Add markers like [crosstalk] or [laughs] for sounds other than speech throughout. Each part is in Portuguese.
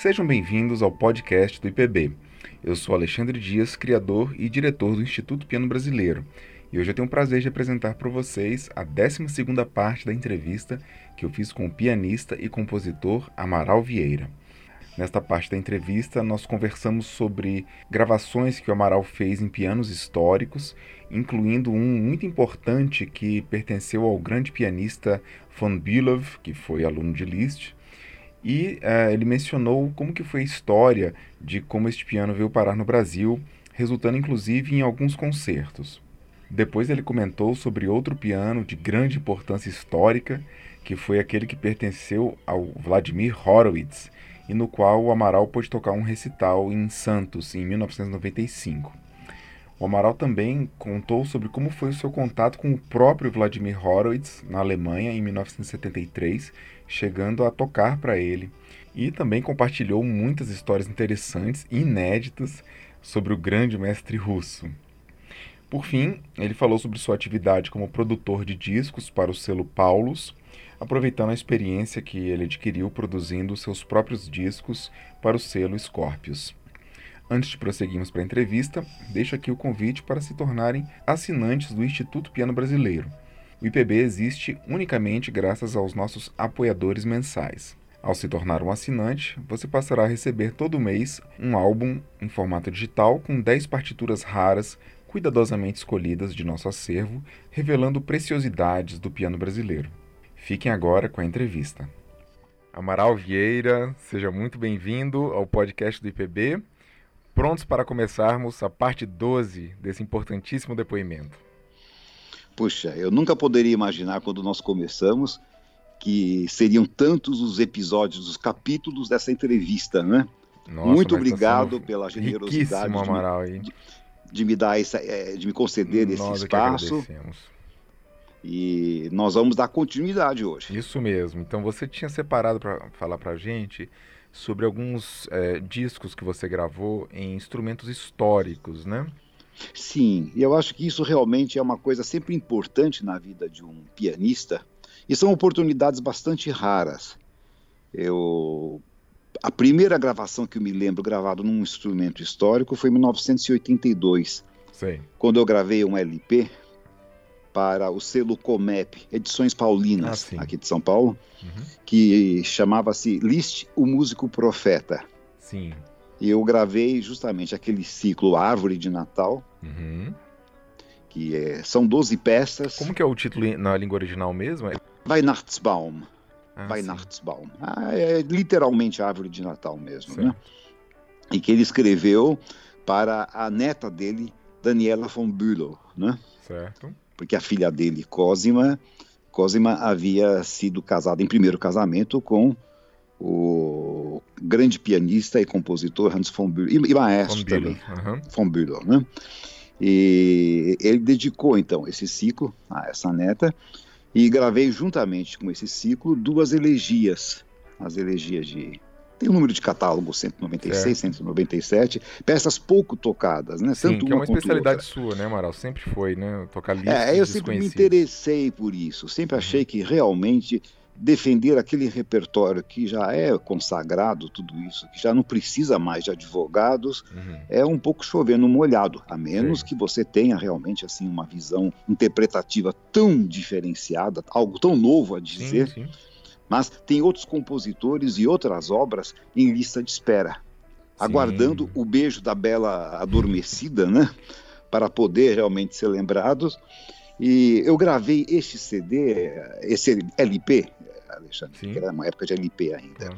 Sejam bem-vindos ao podcast do IPB. Eu sou Alexandre Dias, criador e diretor do Instituto Piano Brasileiro, e hoje eu tenho o prazer de apresentar para vocês a 12ª parte da entrevista que eu fiz com o pianista e compositor Amaral Vieira. Nesta parte da entrevista, nós conversamos sobre gravações que o Amaral fez em pianos históricos, incluindo um muito importante que pertenceu ao grande pianista von Bülow, que foi aluno de Liszt, e uh, ele mencionou como que foi a história de como este piano veio parar no Brasil, resultando inclusive em alguns concertos. Depois ele comentou sobre outro piano de grande importância histórica, que foi aquele que pertenceu ao Vladimir Horowitz, e no qual o Amaral pôde tocar um recital em Santos em 1995. O Amaral também contou sobre como foi o seu contato com o próprio Vladimir Horowitz na Alemanha em 1973, chegando a tocar para ele, e também compartilhou muitas histórias interessantes e inéditas sobre o grande mestre russo. Por fim, ele falou sobre sua atividade como produtor de discos para o selo Paulus, aproveitando a experiência que ele adquiriu produzindo seus próprios discos para o selo Scorpius. Antes de prosseguirmos para a entrevista, deixo aqui o convite para se tornarem assinantes do Instituto Piano Brasileiro. O IPB existe unicamente graças aos nossos apoiadores mensais. Ao se tornar um assinante, você passará a receber todo mês um álbum em formato digital com 10 partituras raras cuidadosamente escolhidas de nosso acervo, revelando preciosidades do piano brasileiro. Fiquem agora com a entrevista. Amaral Vieira, seja muito bem-vindo ao podcast do IPB. Prontos para começarmos a parte 12 desse importantíssimo depoimento. Puxa, eu nunca poderia imaginar quando nós começamos que seriam tantos os episódios, os capítulos dessa entrevista, né? Nossa, Muito tá obrigado tá pela generosidade Amaral, de, de me dar essa, é, de me conceder Nós esse espaço. E nós vamos dar continuidade hoje. Isso mesmo. Então você tinha separado para falar para a gente sobre alguns é, discos que você gravou em instrumentos históricos, né? Sim, e eu acho que isso realmente é uma coisa sempre importante na vida de um pianista e são oportunidades bastante raras. Eu a primeira gravação que eu me lembro gravado num instrumento histórico foi em 1982. Sim. Quando eu gravei um LP para o selo Comep, Edições Paulinas, ah, aqui de São Paulo, uhum. que chamava-se List, o Músico Profeta. Sim. E eu gravei justamente aquele ciclo Árvore de Natal, uhum. que é, são 12 peças. Como que é o título na língua original mesmo? Weihnachtsbaum. Ah, Weihnachtsbaum. Ah, é literalmente árvore de Natal mesmo, né? E que ele escreveu para a neta dele, Daniela von Bülow, né? Certo. Porque a filha dele, Cosima, Cosima havia sido casada em primeiro casamento com o grande pianista e compositor Hans von Bülow, e, maestro von também, uhum. von Bülow, né? E ele dedicou então esse ciclo a essa neta e gravei juntamente com esse ciclo duas elegias, as elegias de tem um número de catálogo 196, é. 197, peças pouco tocadas, né? Sim, Tanto que é uma especialidade sua, né, Amaral? Sempre foi, né? Tocar listas É, eu sempre me interessei por isso, sempre achei uhum. que realmente defender aquele repertório que já é consagrado, tudo isso, que já não precisa mais de advogados, uhum. é um pouco chovendo molhado, a menos sim. que você tenha realmente assim uma visão interpretativa tão diferenciada, algo tão novo a dizer. Sim, sim. Mas tem outros compositores e outras obras em lista de espera, aguardando o beijo da bela adormecida, né, para poder realmente ser lembrados. E eu gravei este CD, esse LP, Alexandre, Sim. que era uma época de LP ainda, é.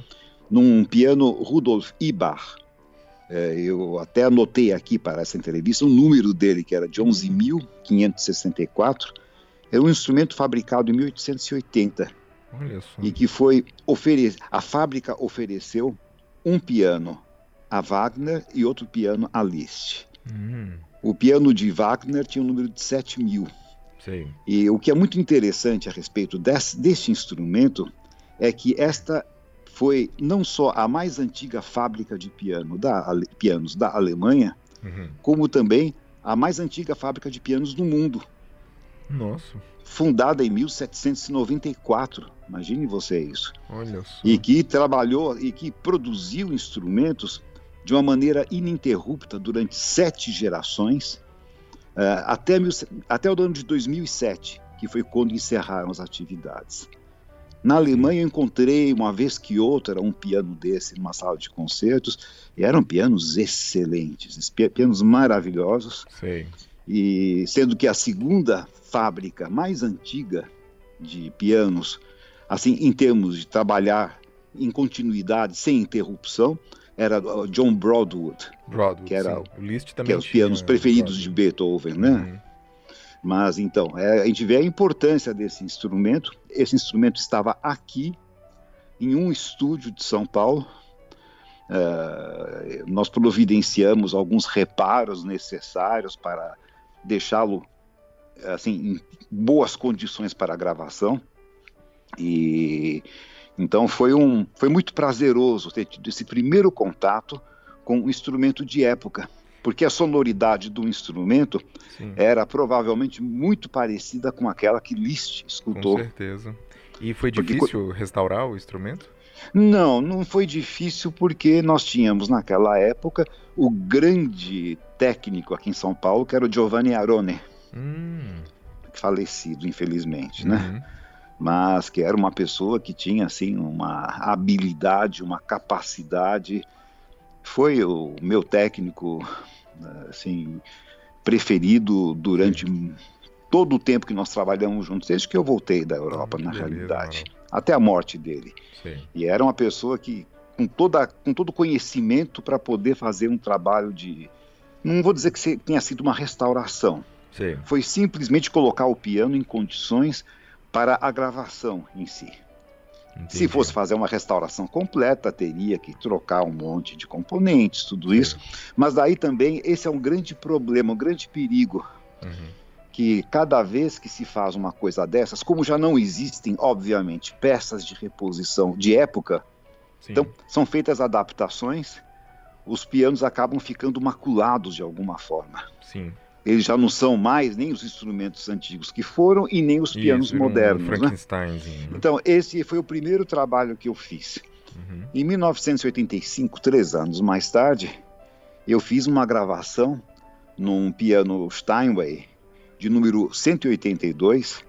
num piano Rudolf Ibar. É, eu até anotei aqui para essa entrevista o número dele, que era de 11.564. É um instrumento fabricado em 1880. E que foi oferecido. A fábrica ofereceu um piano a Wagner e outro piano a Liszt. Hum. O piano de Wagner tinha um número de 7 mil. Sim. E o que é muito interessante a respeito desse, deste instrumento é que esta foi não só a mais antiga fábrica de piano da, pianos da Alemanha, uhum. como também a mais antiga fábrica de pianos do mundo. Nossa. Fundada em 1794, imagine você isso. Olha só. E que trabalhou e que produziu instrumentos de uma maneira ininterrupta durante sete gerações, até, mil, até o ano de 2007, que foi quando encerraram as atividades. Na Alemanha eu encontrei uma vez que outra um piano desse numa sala de concertos e eram pianos excelentes, pianos maravilhosos. Sim. E sendo que a segunda fábrica mais antiga de pianos, assim em termos de trabalhar em continuidade sem interrupção, era John Broadwood, Broadwood que era o que é os pianos preferidos Broadwood. de Beethoven, né? Uhum. Mas então, é, a gente vê a importância desse instrumento. Esse instrumento estava aqui, em um estúdio de São Paulo. Uh, nós providenciamos alguns reparos necessários para deixá-lo assim em boas condições para a gravação. E então foi um foi muito prazeroso ter tido esse primeiro contato com um instrumento de época porque a sonoridade do instrumento Sim. era provavelmente muito parecida com aquela que Liszt escutou. Com certeza. E foi difícil porque... restaurar o instrumento? Não, não foi difícil porque nós tínhamos naquela época o grande técnico aqui em São Paulo, que era o Giovanni Arone, hum. falecido, infelizmente, né? Uhum. Mas que era uma pessoa que tinha assim uma habilidade, uma capacidade foi o meu técnico assim preferido durante todo o tempo que nós trabalhamos juntos, desde que eu voltei da Europa, na beleza, realidade, mano. até a morte dele. Sim. E era uma pessoa que com toda com todo conhecimento para poder fazer um trabalho de não vou dizer que tenha sido uma restauração. Sim. Foi simplesmente colocar o piano em condições para a gravação em si. Entendi. Se fosse fazer uma restauração completa, teria que trocar um monte de componentes, tudo isso. Mas daí também esse é um grande problema, um grande perigo. Uhum. Que cada vez que se faz uma coisa dessas, como já não existem, obviamente, peças de reposição de época, Sim. então são feitas adaptações, os pianos acabam ficando maculados de alguma forma. Sim eles já não são mais nem os instrumentos antigos que foram e nem os pianos Isso, modernos. Um né? Então, esse foi o primeiro trabalho que eu fiz. Uhum. Em 1985, três anos mais tarde, eu fiz uma gravação num piano Steinway de número 182,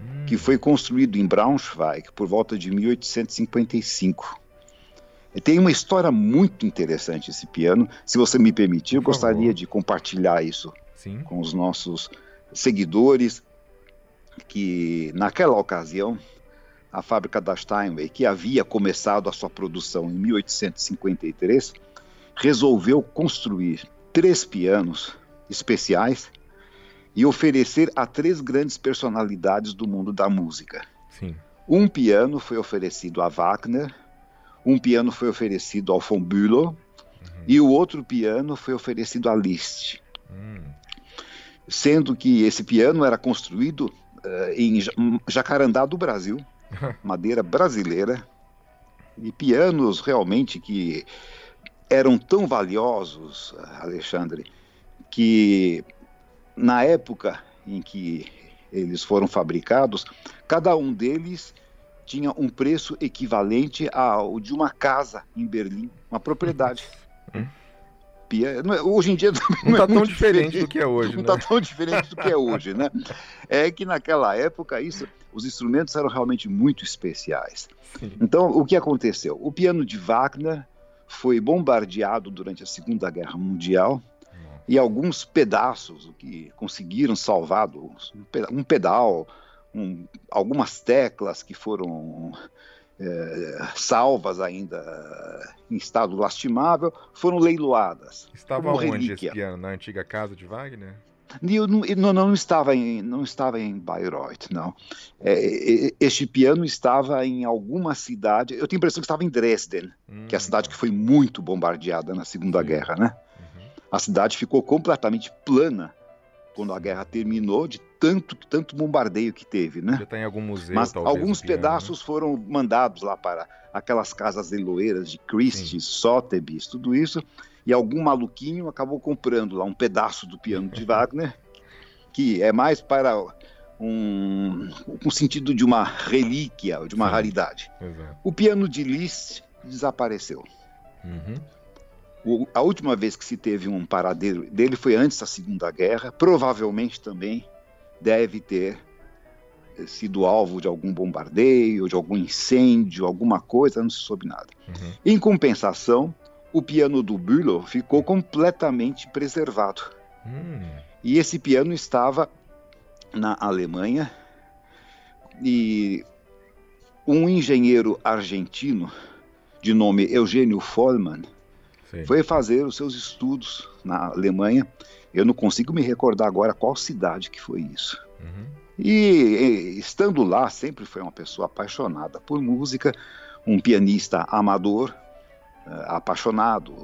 hum. que foi construído em Braunschweig por volta de 1855. Tem uma história muito interessante esse piano. Se você me permitir, eu gostaria de compartilhar isso Sim. com os nossos seguidores, que naquela ocasião a fábrica da Steinway, que havia começado a sua produção em 1853, resolveu construir três pianos especiais e oferecer a três grandes personalidades do mundo da música. Sim. Um piano foi oferecido a Wagner, um piano foi oferecido ao von Bülow Uhum. e o outro piano foi oferecido a Liszt Hum. Sendo que esse piano era construído uh, em Jacarandá do Brasil, [laughs] madeira brasileira, e pianos realmente que eram tão valiosos, Alexandre, que na época em que eles foram fabricados, cada um deles tinha um preço equivalente ao de uma casa em Berlim, uma propriedade. Hum. Hoje em dia não está é tão diferente, diferente, do que é hoje, não né? está tão diferente do que é hoje, né? É que naquela época isso, os instrumentos eram realmente muito especiais. Sim. Então, o que aconteceu? O piano de Wagner foi bombardeado durante a Segunda Guerra Mundial Nossa. e alguns pedaços, que conseguiram salvar, um pedal, um, algumas teclas que foram é, salvas ainda em estado lastimável, foram leiloadas. Estava onde relíquia. esse piano? Na antiga casa de Wagner? Eu não, não, não, estava em, não estava em Bayreuth, não. É, este piano estava em alguma cidade, eu tenho a impressão que estava em Dresden, hum, que é a cidade que foi muito bombardeada na Segunda sim. Guerra, né? Uhum. A cidade ficou completamente plana quando a guerra terminou, de tanto, tanto bombardeio que teve, né? Já tem algum museu, Mas talvez, alguns piano, pedaços né? foram mandados lá para aquelas casas leiloeiras de Christie's, Sotheby's, tudo isso, e algum maluquinho acabou comprando lá um pedaço do piano de [laughs] Wagner, que é mais para um, um sentido de uma relíquia, de uma Sim. raridade. Exato. O piano de Liszt desapareceu. Uhum. O, a última vez que se teve um paradeiro dele foi antes da Segunda Guerra, provavelmente também deve ter sido alvo de algum bombardeio, de algum incêndio, alguma coisa, não se soube nada. Uhum. Em compensação, o piano do Bülow ficou completamente preservado. Uhum. E esse piano estava na Alemanha e um engenheiro argentino de nome Eugênio Vollmann Sim. foi fazer os seus estudos na Alemanha. Eu não consigo me recordar agora qual cidade que foi isso. Uhum. E, e estando lá, sempre foi uma pessoa apaixonada por música, um pianista amador, uh, apaixonado,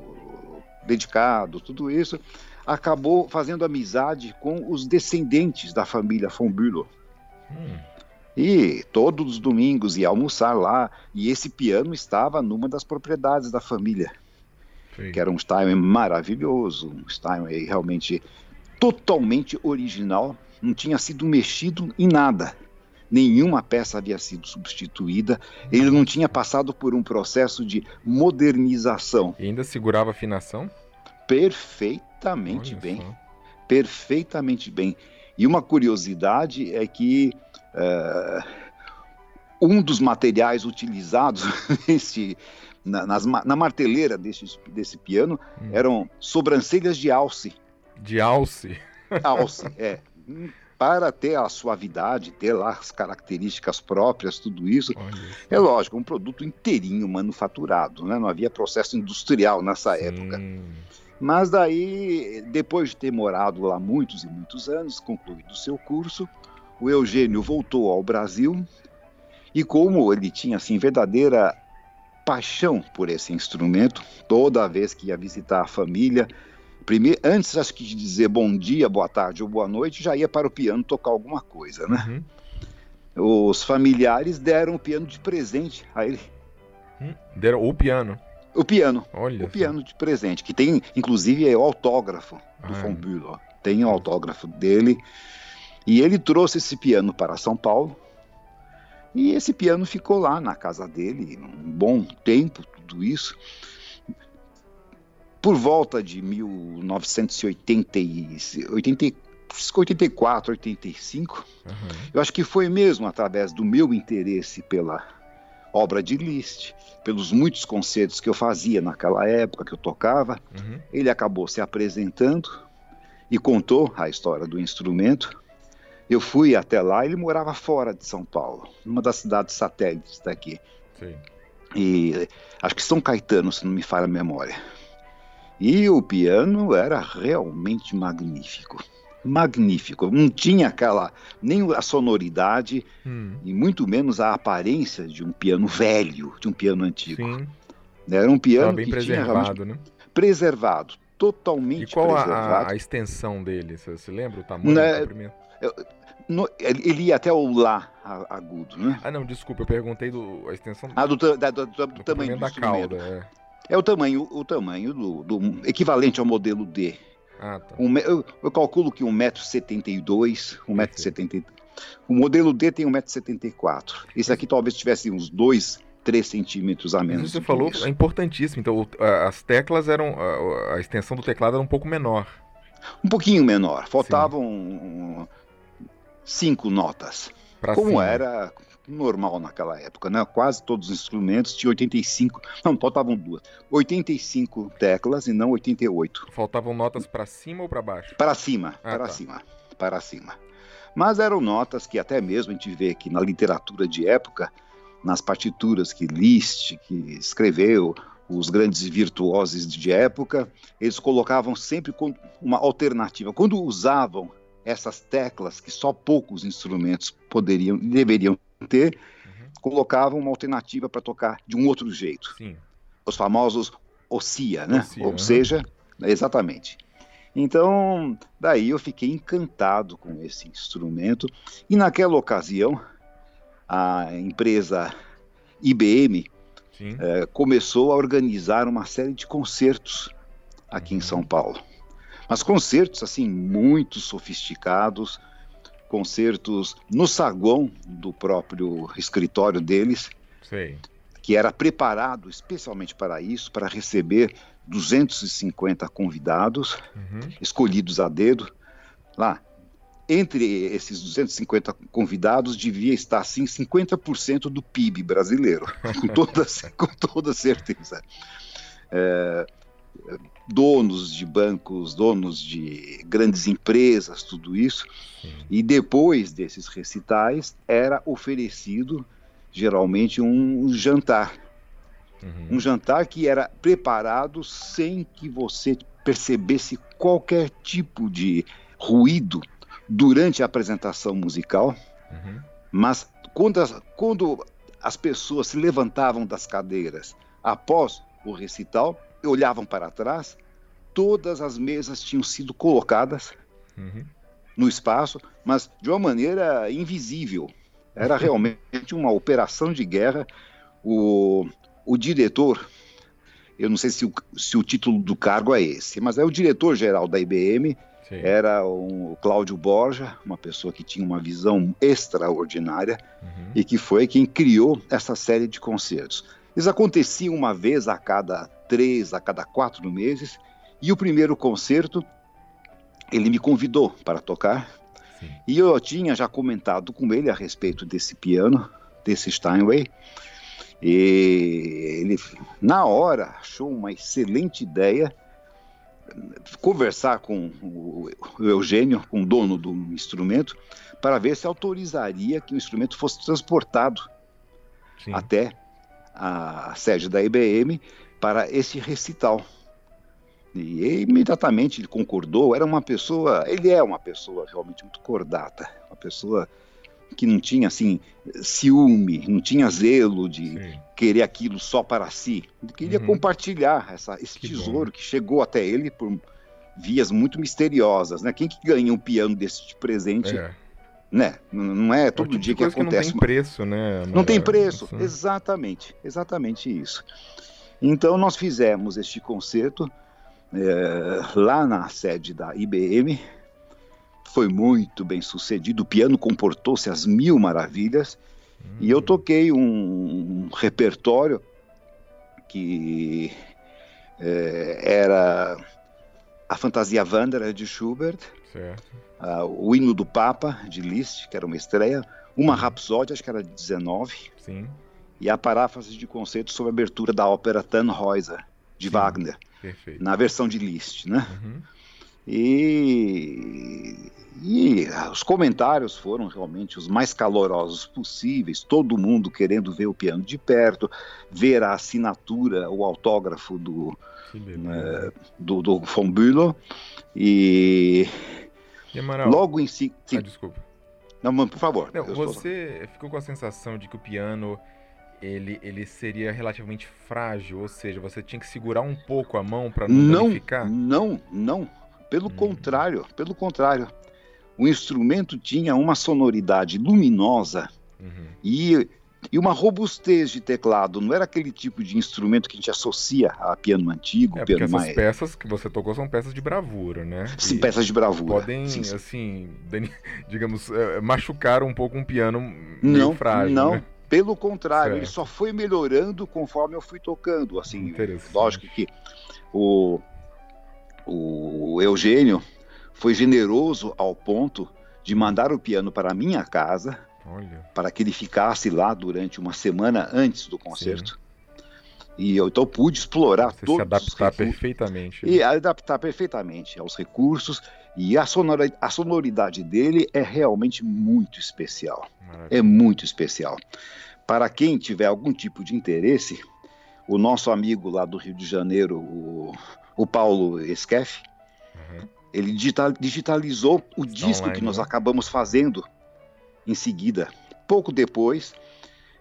dedicado, tudo isso, acabou fazendo amizade com os descendentes da família von Bülow. Hum. E todos os domingos ia almoçar lá, e esse piano estava numa das propriedades da família, Sim. que era um Steinway maravilhoso, um Steinway realmente totalmente original, não tinha sido mexido em nada. Nenhuma peça havia sido substituída, ele não tinha passado por um processo de modernização. E ainda segurava afinação? Perfeitamente Olha bem. Só. Perfeitamente bem. E uma curiosidade é que uh, um dos materiais utilizados [laughs] nesse, na, nas, na marteleira desse, desse piano hum. eram sobrancelhas de alce. De alce? [laughs] Alce, é para ter a suavidade, ter lá as características próprias, tudo isso. É lógico, um produto inteirinho manufaturado, né? não havia processo industrial nessa Sim. época. Mas daí, depois de ter morado lá muitos e muitos anos, concluído o seu curso, o Eugênio voltou ao Brasil e como ele tinha assim verdadeira paixão por esse instrumento, toda vez que ia visitar a família, Primeiro, antes acho que de dizer bom dia, boa tarde ou boa noite, já ia para o piano tocar alguma coisa, né? Uhum. Os familiares deram o piano de presente a ele. Hum, deram o piano? O piano. Olha. O piano de presente, que tem, inclusive, é o autógrafo do ah, von Bülow. Tem o autógrafo dele. E ele trouxe esse piano para São Paulo. E esse piano ficou lá na casa dele um bom tempo, tudo isso por volta de 1984, 85, uhum. eu acho que foi mesmo através do meu interesse pela obra de Liszt, pelos muitos concertos que eu fazia naquela época, que eu tocava, uhum. ele acabou se apresentando e contou a história do instrumento. Eu fui até lá, ele morava fora de São Paulo, numa das cidades satélites daqui. Sim. E acho que São Caetano, se não me falha a memória. E o piano era realmente magnífico. Magnífico. Não tinha aquela, nem a sonoridade, hum. e muito menos a aparência de um piano velho, de um piano antigo. Sim. Era um piano bem que preservado, tinha né? Preservado, totalmente e qual preservado. A, a extensão dele? Você se lembra o tamanho né, no, ele ia até o Lá agudo, né? Ah, não, desculpa, eu perguntei do, a extensão ah, do, da, do, do, do tamanho do da cauda. É. É o tamanho, o tamanho do, do equivalente ao modelo D. Ah, tá. um, eu, eu, calculo que 1,72m, 1,70m. O modelo D tem 1,74m. Esse aqui talvez tivesse uns 2, 3 centímetros a menos. Isso você falou isso. é importantíssimo. Então, as teclas eram. A, a, extensão do teclado era um pouco menor. Um pouquinho menor. Faltavam um, cinco notas. Pra como cima. era normal naquela época, né? Quase todos os instrumentos tinham 85, não, faltavam duas, 85 teclas e não 88. Faltavam notas para cima ou para baixo? Para cima, ah, para tá. cima, para cima. Mas eram notas que até mesmo a gente vê que na literatura de época, nas partituras que Liszt que escreveu, os grandes virtuosos de época, eles colocavam sempre uma alternativa. Quando usavam essas teclas que só poucos instrumentos poderiam deveriam ter, uhum. colocavam uma alternativa para tocar de um outro jeito. Sim. Os famosos ossia, né? Ossia, Ou uhum. seja, exatamente. Então, daí eu fiquei encantado com esse instrumento e naquela ocasião a empresa IBM eh, começou a organizar uma série de concertos aqui uhum. em São Paulo. Mas concertos assim muito sofisticados, concertos no saguão do próprio escritório deles, Sei. que era preparado especialmente para isso, para receber 250 convidados, uhum. escolhidos a dedo. Lá, entre esses 250 convidados, devia estar, assim, 50% do PIB brasileiro, [laughs] com toda, com toda certeza. É, donos de bancos, donos de grandes empresas, tudo isso. E depois desses recitais era oferecido geralmente um jantar. Uhum. Um jantar que era preparado sem que você percebesse qualquer tipo de ruído durante a apresentação musical. Uhum. Mas quando as, quando as pessoas se levantavam das cadeiras após o recital, olhavam para trás, todas as mesas tinham sido colocadas uhum. no espaço, mas de uma maneira invisível. Era [laughs] realmente uma operação de guerra. O, o diretor, eu não sei se o, se o título do cargo é esse, mas é o diretor-geral da IBM, Sim. era o Cláudio Borja, uma pessoa que tinha uma visão extraordinária uhum. e que foi quem criou essa série de concertos. Eles aconteciam uma vez a cada três, a cada quatro meses, e o primeiro concerto ele me convidou para tocar, Sim. e eu tinha já comentado com ele a respeito desse piano, desse Steinway, e ele, na hora, achou uma excelente ideia conversar com o Eugênio, com o dono do instrumento, para ver se autorizaria que o instrumento fosse transportado Sim. até a sede da IBM para esse recital. E imediatamente ele concordou. Era uma pessoa, ele é uma pessoa realmente muito cordata, uma pessoa que não tinha assim ciúme, não tinha zelo de Sim. querer aquilo só para si. Ele queria uhum. compartilhar essa, esse que tesouro bom. que chegou até ele por vias muito misteriosas, né? Quem que ganha um piano desse de presente? É né? Não é todo tipo dia que acontece. Que não tem preço, né? Não tem preço, exatamente, exatamente isso. Então nós fizemos este concerto é, lá na sede da IBM, foi muito bem sucedido, o piano comportou-se às mil maravilhas, hum. e eu hum. toquei um, um repertório que é, era a Fantasia Wanderer de Schubert, uh, o Hino do Papa de Liszt, que era uma estreia, uma Rapsódia, acho que era de 19, Sim. E a paráfrase de conceito sobre a abertura da ópera Tannhäuser, de Sim. Wagner, Perfeito. na versão de Liszt, né? Uhum. E, e os comentários foram realmente os mais calorosos possíveis, todo mundo querendo ver o piano de perto, ver a assinatura, o autógrafo do, né, do, do von Bülow. E, e Amaral, logo em si. Sim. Ah, desculpa. Não, por favor. Não, você ficou com a sensação de que o piano ele, ele seria relativamente frágil, ou seja, você tinha que segurar um pouco a mão para não, não ficar? Não, não. Pelo hum. contrário, pelo contrário. O instrumento tinha uma sonoridade luminosa uhum. e e uma robustez de teclado, não era aquele tipo de instrumento que a gente associa a piano antigo, é, piano essas mais... peças que você tocou são peças de bravura, né? Sim, e peças de bravura. Podem, sim, sim. assim, [laughs] digamos, é, machucar um pouco um piano não, frágil, Não, né? Pelo contrário, ele só foi melhorando conforme eu fui tocando, assim, lógico que o, o Eugênio foi generoso ao ponto de mandar o piano para a minha casa, Olha. para que ele ficasse lá durante uma semana antes do concerto. Sim. E eu então pude explorar Você todos se adaptar perfeitamente. Né? E adaptar perfeitamente aos recursos. E a sonoridade, a sonoridade dele é realmente muito especial. Maravilha. É muito especial. Para quem tiver algum tipo de interesse, o nosso amigo lá do Rio de Janeiro, o, o Paulo Esquef, uhum. ele digital, digitalizou o disco online, que nós né? acabamos fazendo em seguida, pouco depois,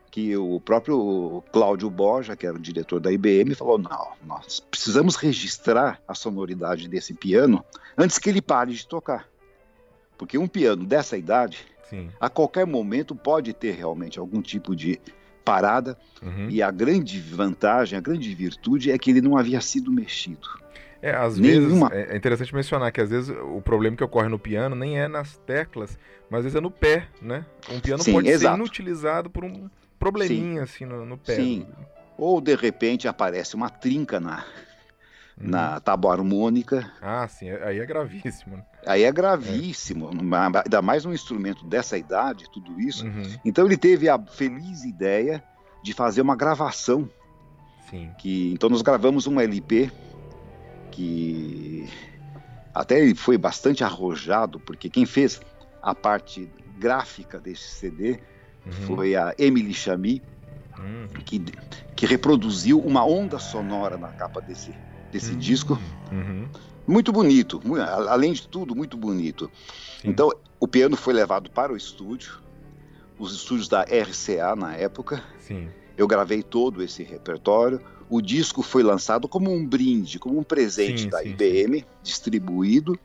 que o próprio Cláudio Borja, que era o diretor da IBM, falou: não, nós precisamos registrar a sonoridade desse piano antes que ele pare de tocar. Porque um piano dessa idade, Sim. a qualquer momento, pode ter realmente algum tipo de parada. Uhum. E a grande vantagem, a grande virtude é que ele não havia sido mexido. É, às Nenhuma... vezes, é, é interessante mencionar que às vezes o problema que ocorre no piano nem é nas teclas, mas às vezes é no pé, né? Um piano Sim, pode exato. ser inutilizado por um probleminha Sim. assim no, no pé. Sim. Ou de repente aparece uma trinca na, uhum. na tábua harmônica. Ah, sim, aí é gravíssimo. Né? Aí é gravíssimo, é. ainda mais um instrumento dessa idade, tudo isso. Uhum. Então ele teve a feliz ideia de fazer uma gravação. Sim. Que, então nós gravamos um LP que até ele foi bastante arrojado, porque quem fez a parte gráfica desse CD uhum. foi a Emily Chamy, uhum. que, que reproduziu uma onda sonora na capa desse, desse uhum. disco. Uhum. Muito bonito, além de tudo, muito bonito. Sim. Então, o piano foi levado para o estúdio, os estúdios da RCA na época. Sim. Eu gravei todo esse repertório. O disco foi lançado como um brinde, como um presente sim, da sim, IBM, distribuído.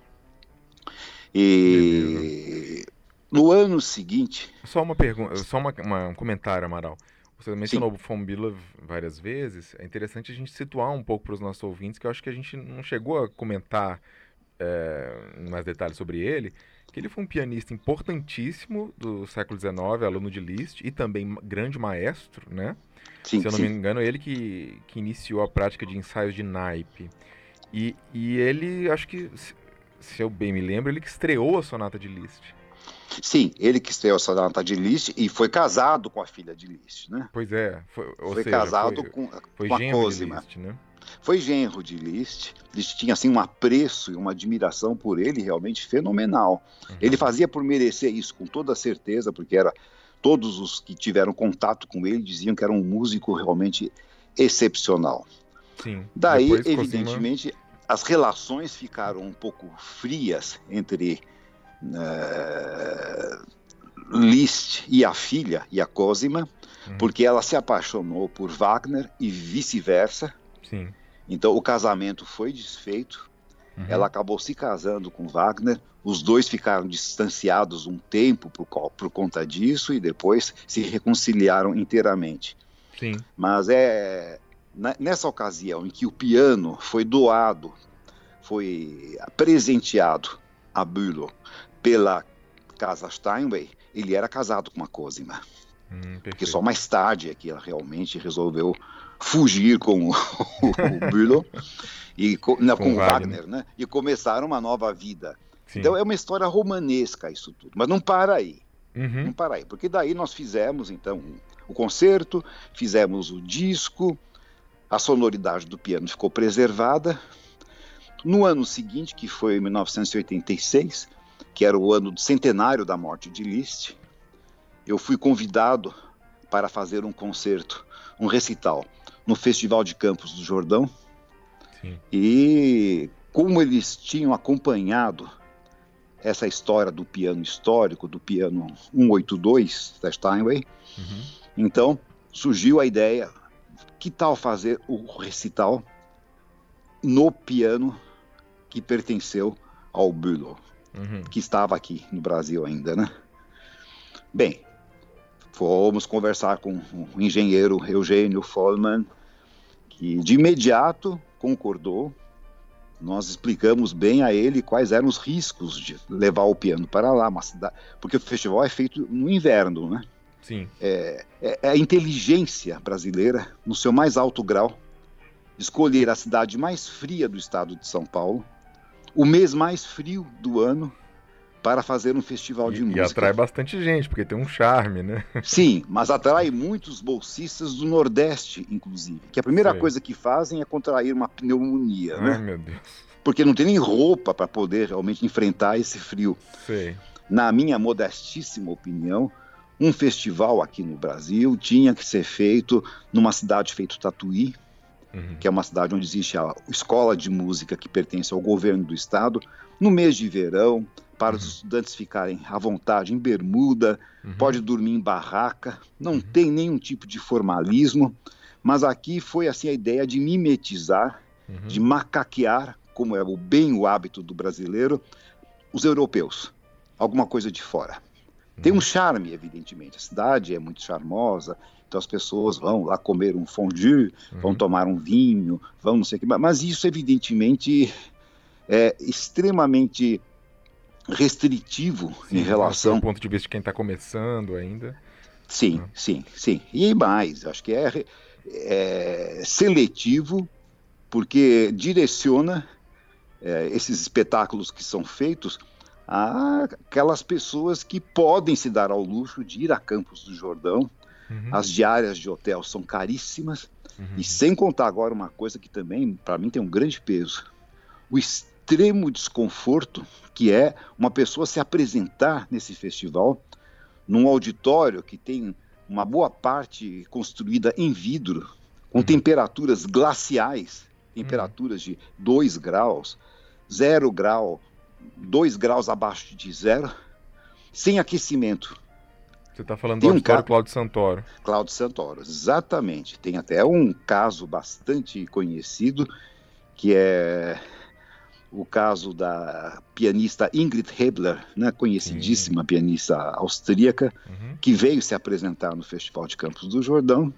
E no ano seguinte. Só uma pergunta, só uma, uma, um comentário, Amaral. Você mencionou o Fombila várias vezes. É interessante a gente situar um pouco para os nossos ouvintes, que eu acho que a gente não chegou a comentar é, mais detalhes sobre ele, que ele foi um pianista importantíssimo do século XIX, aluno de Liszt e também grande maestro, né? Sim, Se eu não sim. me engano, ele que, que iniciou a prática de ensaios de naipe. E, e ele, acho que, se eu bem me lembro, ele que estreou a sonata de Liszt. Sim, ele que estreou sonata de Liszt e foi casado com a filha de Liszt, né? Pois é. Foi, foi seja, casado foi, com, foi com a Cosima. Liszt, né? Foi genro de Liszt. Liszt tinha assim um apreço e uma admiração por ele realmente fenomenal. Uhum. Ele fazia por merecer isso com toda certeza, porque era todos os que tiveram contato com ele diziam que era um músico realmente excepcional. Sim. Daí, Depois, evidentemente, Cosima... as relações ficaram um pouco frias entre uh, Liszt e a filha, e a Cosima, uhum. porque ela se apaixonou por Wagner e vice-versa. Então o casamento foi desfeito. Uhum. Ela acabou se casando com Wagner. Os dois ficaram distanciados um tempo por, por conta disso e depois se reconciliaram inteiramente. Sim. Mas é nessa ocasião em que o piano foi doado, foi presenteado a Bülow pela casa Steinway, ele era casado com uma Cosima. Hum, porque só mais tarde é que ela realmente resolveu fugir com o, [laughs] o Bülow e com, não, com, com Wagner, Wagner, né? E começaram uma nova vida. Sim. Então é uma história romanesca isso tudo, mas não para aí. Uhum. Não para aí, porque daí nós fizemos então o concerto, fizemos o disco, a sonoridade do piano ficou preservada. No ano seguinte, que foi 1986, que era o ano do centenário da morte de Liszt, eu fui convidado para fazer um concerto, um recital, no Festival de Campos do Jordão, e como eles tinham acompanhado essa história do piano histórico, do piano 182 da Steinway, uhum. então surgiu a ideia: que tal fazer o recital no piano que pertenceu ao Bülow, uhum. que estava aqui no Brasil ainda, né? Bem, fomos conversar com o engenheiro Eugênio Follman, que de imediato concordou. Nós explicamos bem a ele quais eram os riscos de levar o piano para lá, cidade, porque o festival é feito no inverno, né? Sim. É, é, é a inteligência brasileira, no seu mais alto grau, escolher a cidade mais fria do estado de São Paulo, o mês mais frio do ano, para fazer um festival de e, música. E atrai bastante gente, porque tem um charme, né? [laughs] Sim, mas atrai muitos bolsistas do Nordeste, inclusive. Que a primeira Sei. coisa que fazem é contrair uma pneumonia, Ai, né? meu Deus. Porque não tem nem roupa para poder realmente enfrentar esse frio. Sei. Na minha modestíssima opinião, um festival aqui no Brasil tinha que ser feito numa cidade feito Tatuí, uhum. que é uma cidade onde existe a escola de música que pertence ao governo do estado, no mês de verão, para uhum. os estudantes ficarem à vontade em bermuda, uhum. pode dormir em barraca, não uhum. tem nenhum tipo de formalismo, mas aqui foi assim a ideia de mimetizar, uhum. de macaquear, como é o bem o hábito do brasileiro, os europeus, alguma coisa de fora. Tem um uhum. charme, evidentemente, a cidade é muito charmosa, Então as pessoas vão lá comer um fondue, uhum. vão tomar um vinho, vão não sei o que, mas isso evidentemente é extremamente restritivo Sim, em relação. Do ponto de vista de quem está começando ainda. Sim, uhum. sim, sim. E mais, acho que é, é seletivo, porque direciona é, esses espetáculos que são feitos aquelas pessoas que podem se dar ao luxo de ir a Campos do Jordão. Uhum. As diárias de hotel são caríssimas. Uhum. E sem contar agora uma coisa que também, para mim, tem um grande peso: o extremo desconforto que é uma pessoa se apresentar nesse festival num auditório que tem uma boa parte construída em vidro, com uhum. temperaturas glaciais temperaturas de 2 graus, 0 grau 2 graus abaixo de zero, sem aquecimento. Você está falando Tem do um Cláudio Santoro. Cláudio Santoro, exatamente. Tem até um caso bastante conhecido, que é o caso da pianista Ingrid Hebler, né, conhecidíssima Sim. pianista austríaca, uhum. que veio se apresentar no Festival de Campos do Jordão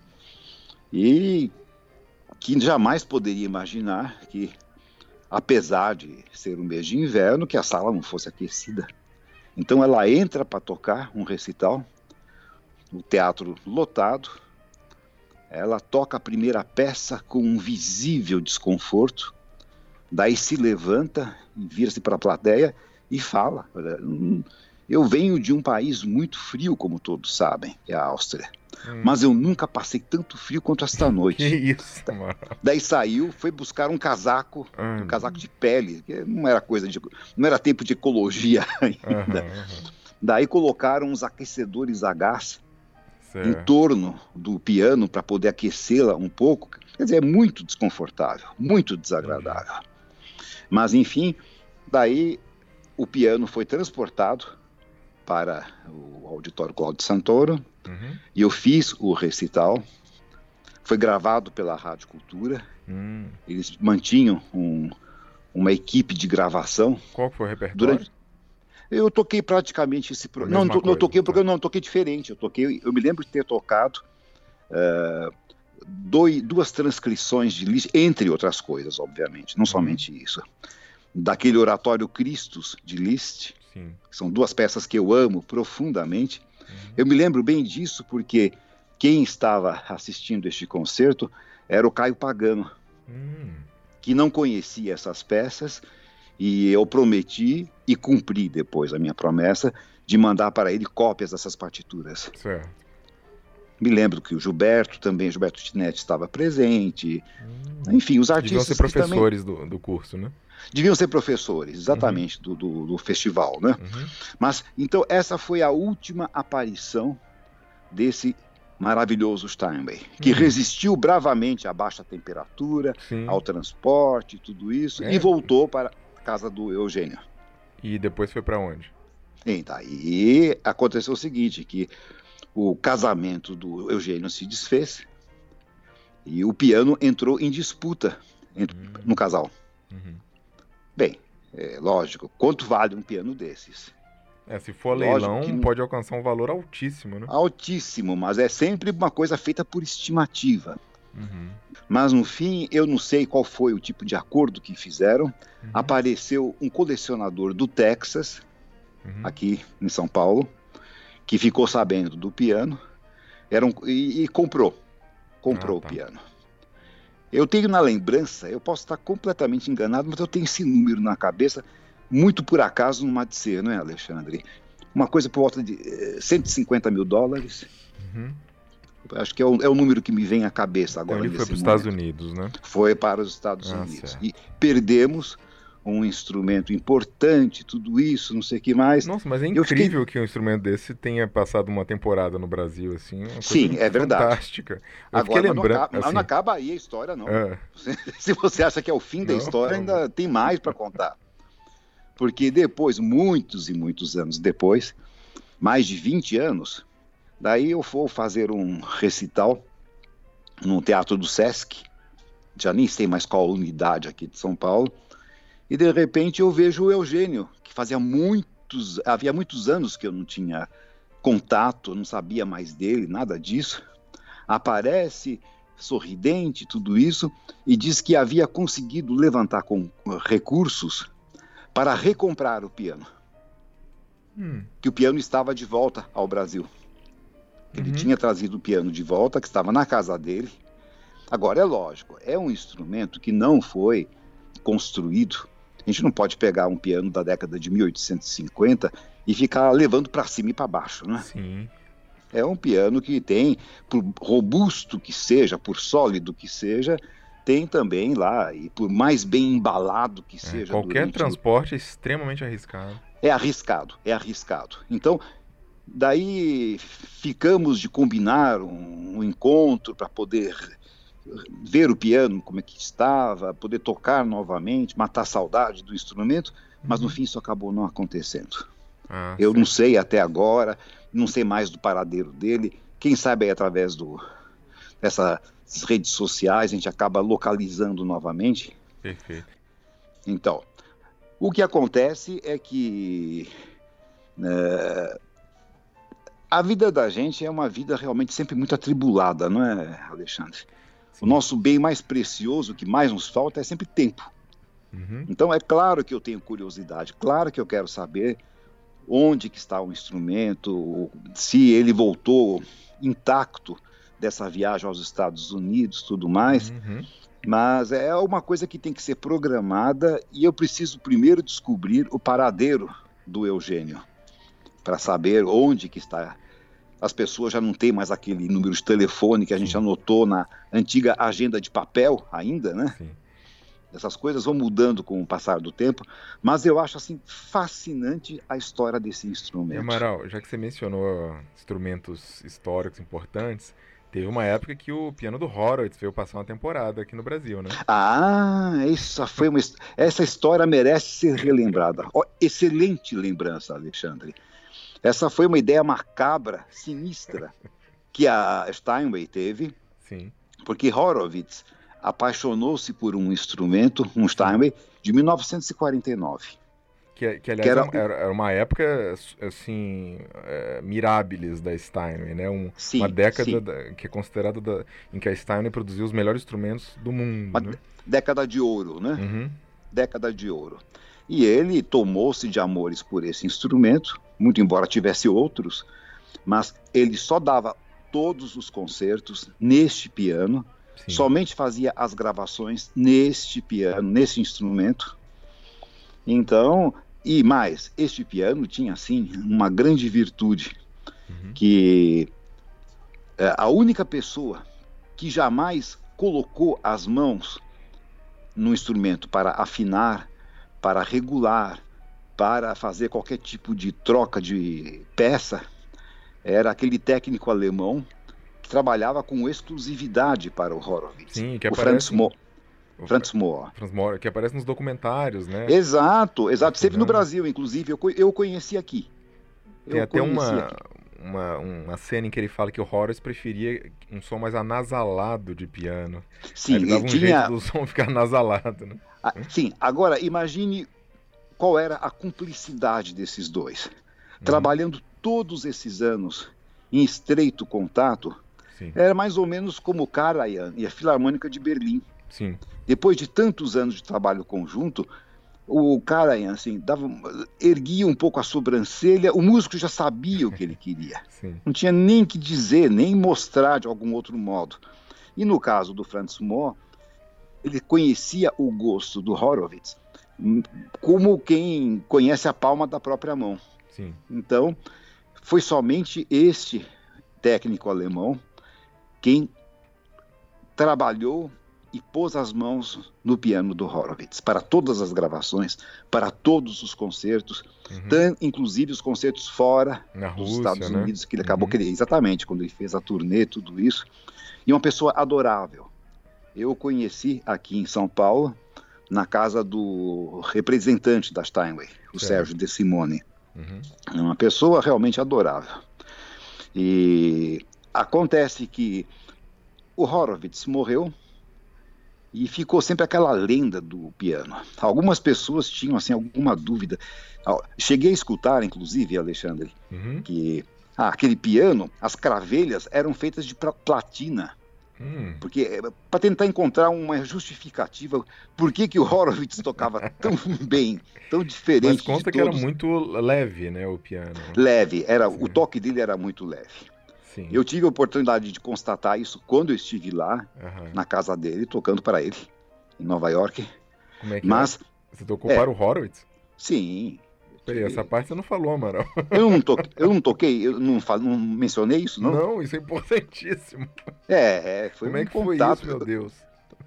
e que jamais poderia imaginar que apesar de ser um mês de inverno, que a sala não fosse aquecida. Então ela entra para tocar um recital, o teatro lotado, ela toca a primeira peça com um visível desconforto, daí se levanta vira-se para a plateia e fala: hum, Eu venho de um país muito frio, como todos sabem, é a Áustria. Hum. Mas eu nunca passei tanto frio quanto esta [laughs] noite. que isso, mano. Daí saiu, foi buscar um casaco, hum. um casaco de pele, que não era coisa de. não era tempo de ecologia [laughs] ainda. Uhum, uhum. Daí colocaram uns aquecedores a gás certo. em torno do piano para poder aquecê-la um pouco. Quer dizer, é muito desconfortável, muito desagradável. Mas enfim, daí o piano foi transportado para o auditório Cláudio Santoro uhum. e eu fiz o recital. Foi gravado pela Rádio Cultura. Uhum. Eles mantinham um, uma equipe de gravação. Qual foi o repertório? Durante... Eu toquei praticamente esse programa. Não, não toquei porque tá. não toquei diferente. Eu toquei. Eu me lembro de ter tocado uh, dois, duas transcrições de Liszt, entre outras coisas, obviamente, não uhum. somente isso. Daquele oratório Christus de Liszt, Sim. São duas peças que eu amo profundamente. Uhum. Eu me lembro bem disso porque quem estava assistindo este concerto era o Caio Pagano, uhum. que não conhecia essas peças e eu prometi e cumpri depois a minha promessa de mandar para ele cópias dessas partituras. Certo. Me lembro que o Gilberto também, Gilberto Tinetti estava presente. Hum. Enfim, os artistas. Deviam ser professores também... do, do curso, né? Deviam ser professores, exatamente, uhum. do, do, do, festival, né? Uhum. Mas, então, essa foi a última aparição desse maravilhoso Steinway, que uhum. resistiu bravamente à baixa temperatura, Sim. ao transporte, tudo isso, é. e voltou para casa do Eugênio. E depois foi para onde? E daí aconteceu o seguinte, que o casamento do Eugênio se desfez e o piano entrou em disputa entre, uhum. no casal. Uhum. Bem, é, lógico, quanto vale um piano desses? É, se for leilão, que... pode alcançar um valor altíssimo, né? Altíssimo, mas é sempre uma coisa feita por estimativa. Uhum. Mas no fim, eu não sei qual foi o tipo de acordo que fizeram. Uhum. Apareceu um colecionador do Texas, uhum. aqui em São Paulo, que ficou sabendo do piano era um, e, e comprou. Comprou ah, tá. o piano. Eu tenho na lembrança, eu posso estar completamente enganado, mas eu tenho esse número na cabeça, muito por acaso não há de ser, não é, Alexandre? Uma coisa por volta de eh, 150 mil dólares. Uhum. Acho que é o, é o, número que me vem à cabeça agora. Então ele foi para os Estados Unidos, né? Foi para os Estados ah, Unidos. Certo. E perdemos um instrumento importante, tudo isso, não sei o que mais. Nossa, mas é incrível fiquei... que um instrumento desse tenha passado uma temporada no Brasil, assim. Sim, é verdade. Fantástica. Eu Agora, lembrando, não acaba, assim... não acaba aí a história, não. É. [laughs] Se você acha que é o fim da não, história, não. ainda tem mais para contar. Porque depois, muitos e muitos anos depois, mais de 20 anos, daí eu vou fazer um recital no Teatro do Sesc, já nem sei mais qual unidade aqui de São Paulo, e de repente eu vejo o Eugênio, que fazia muitos, havia muitos anos que eu não tinha contato, não sabia mais dele, nada disso. aparece sorridente, tudo isso, e diz que havia conseguido levantar com recursos para recomprar o piano. Hum. Que o piano estava de volta ao Brasil. Ele uhum. tinha trazido o piano de volta, que estava na casa dele. Agora, é lógico, é um instrumento que não foi construído. A gente não pode pegar um piano da década de 1850 e ficar levando para cima e para baixo, né? Sim. É um piano que tem, por robusto que seja, por sólido que seja, tem também lá, e por mais bem embalado que é, seja. Qualquer transporte é extremamente arriscado. É arriscado, é arriscado. Então, daí ficamos de combinar um, um encontro para poder ver o piano como é que estava, poder tocar novamente, matar a saudade do instrumento, mas no uhum. fim isso acabou não acontecendo. Ah, Eu não sei até agora, não sei mais do paradeiro dele. Quem sabe aí através do, dessas redes sociais a gente acaba localizando novamente. Perfeito. Então, o que acontece é que é, a vida da gente é uma vida realmente sempre muito atribulada, não é, Alexandre? Sim. O nosso bem mais precioso, que mais nos falta, é sempre tempo. Uhum. Então é claro que eu tenho curiosidade, claro que eu quero saber onde que está o instrumento, se ele voltou intacto dessa viagem aos Estados Unidos, tudo mais. Uhum. Mas é uma coisa que tem que ser programada e eu preciso primeiro descobrir o paradeiro do Eugênio para saber onde que está. As pessoas já não têm mais aquele número de telefone que a gente Sim. anotou na antiga agenda de papel ainda, né? Sim. Essas coisas vão mudando com o passar do tempo, mas eu acho assim fascinante a história desse instrumento. Amaral, já que você mencionou instrumentos históricos importantes, Teve uma época que o piano do Horowitz veio passar uma temporada aqui no Brasil, né? Ah, essa foi uma essa história merece ser relembrada. Oh, excelente lembrança, Alexandre. Essa foi uma ideia macabra, sinistra que a Steinway teve. Sim. Porque Horowitz apaixonou-se por um instrumento, um Steinway, de 1949. Que, que aliás que era... era... uma época assim é, mirabilis da Steinway, né? Um, sim, uma década da, que é considerada da, em que a Steinway produziu os melhores instrumentos do mundo. Uma né? década de ouro, né? Uhum. Década de ouro. E ele tomou-se de amores por esse instrumento, muito embora tivesse outros, mas ele só dava todos os concertos neste piano Sim. somente fazia as gravações neste piano, nesse instrumento. Então, e mais, este piano tinha assim uma grande virtude uhum. que é, a única pessoa que jamais colocou as mãos no instrumento para afinar, para regular, para fazer qualquer tipo de troca de peça, era aquele técnico alemão que trabalhava com exclusividade para o Horowitz. Sim, que o Franz Mo o Franz Mohr. Franz Mohr, que aparece nos documentários, né? Exato, exato. Sempre no Brasil, inclusive. Eu, eu conheci aqui. Tem eu até uma, uma, uma cena em que ele fala que o Horowitz preferia um som mais anasalado de piano. Sim, ele dava um tinha... jeito do som [laughs] ficar anasalado, né? Ah, sim, agora imagine qual era a cumplicidade desses dois. Uhum. Trabalhando todos esses anos em estreito contato, Sim. Era mais ou menos como o Karajan e a Filarmônica de Berlim. Sim. Depois de tantos anos de trabalho conjunto, o Karajan assim, dava, erguia um pouco a sobrancelha, o músico já sabia o que ele [laughs] queria. Sim. Não tinha nem que dizer, nem mostrar de algum outro modo. E no caso do Franz Mohr, ele conhecia o gosto do Horowitz como quem conhece a palma da própria mão. Sim. Então, foi somente este técnico alemão quem trabalhou e pôs as mãos no piano do Horowitz para todas as gravações, para todos os concertos, uhum. inclusive os concertos fora Na dos Rússia, Estados né? Unidos, que ele acabou uhum. querendo, exatamente, quando ele fez a turnê, tudo isso. E uma pessoa adorável. Eu o conheci aqui em São Paulo, na casa do representante da Steinway, o certo. Sérgio De Simone. Uhum. É uma pessoa realmente adorável. E Acontece que o Horowitz morreu e ficou sempre aquela lenda do piano. Algumas pessoas tinham assim alguma dúvida. Cheguei a escutar, inclusive, Alexandre, uhum. que ah, aquele piano, as cravelhas eram feitas de platina. Hum. Porque eh, para tentar encontrar uma justificativa por que, que o Horowitz tocava [laughs] tão bem, tão diferente. Mas conta que era muito leve, né, o piano. Leve, era Sim. o toque dele era muito leve. Sim. Eu tive a oportunidade de constatar isso quando eu estive lá, uhum. na casa dele, tocando para ele, em Nova York. Como é que Mas, é? Você tocou é, para o Horowitz? Sim, Peraí, essa parte você não falou, Amaral. Eu não, [laughs] toquei, eu não toquei, eu não, não mencionei isso, não? Não, isso é importantíssimo. É, é foi Como é um é que contato, foi isso, meu Deus?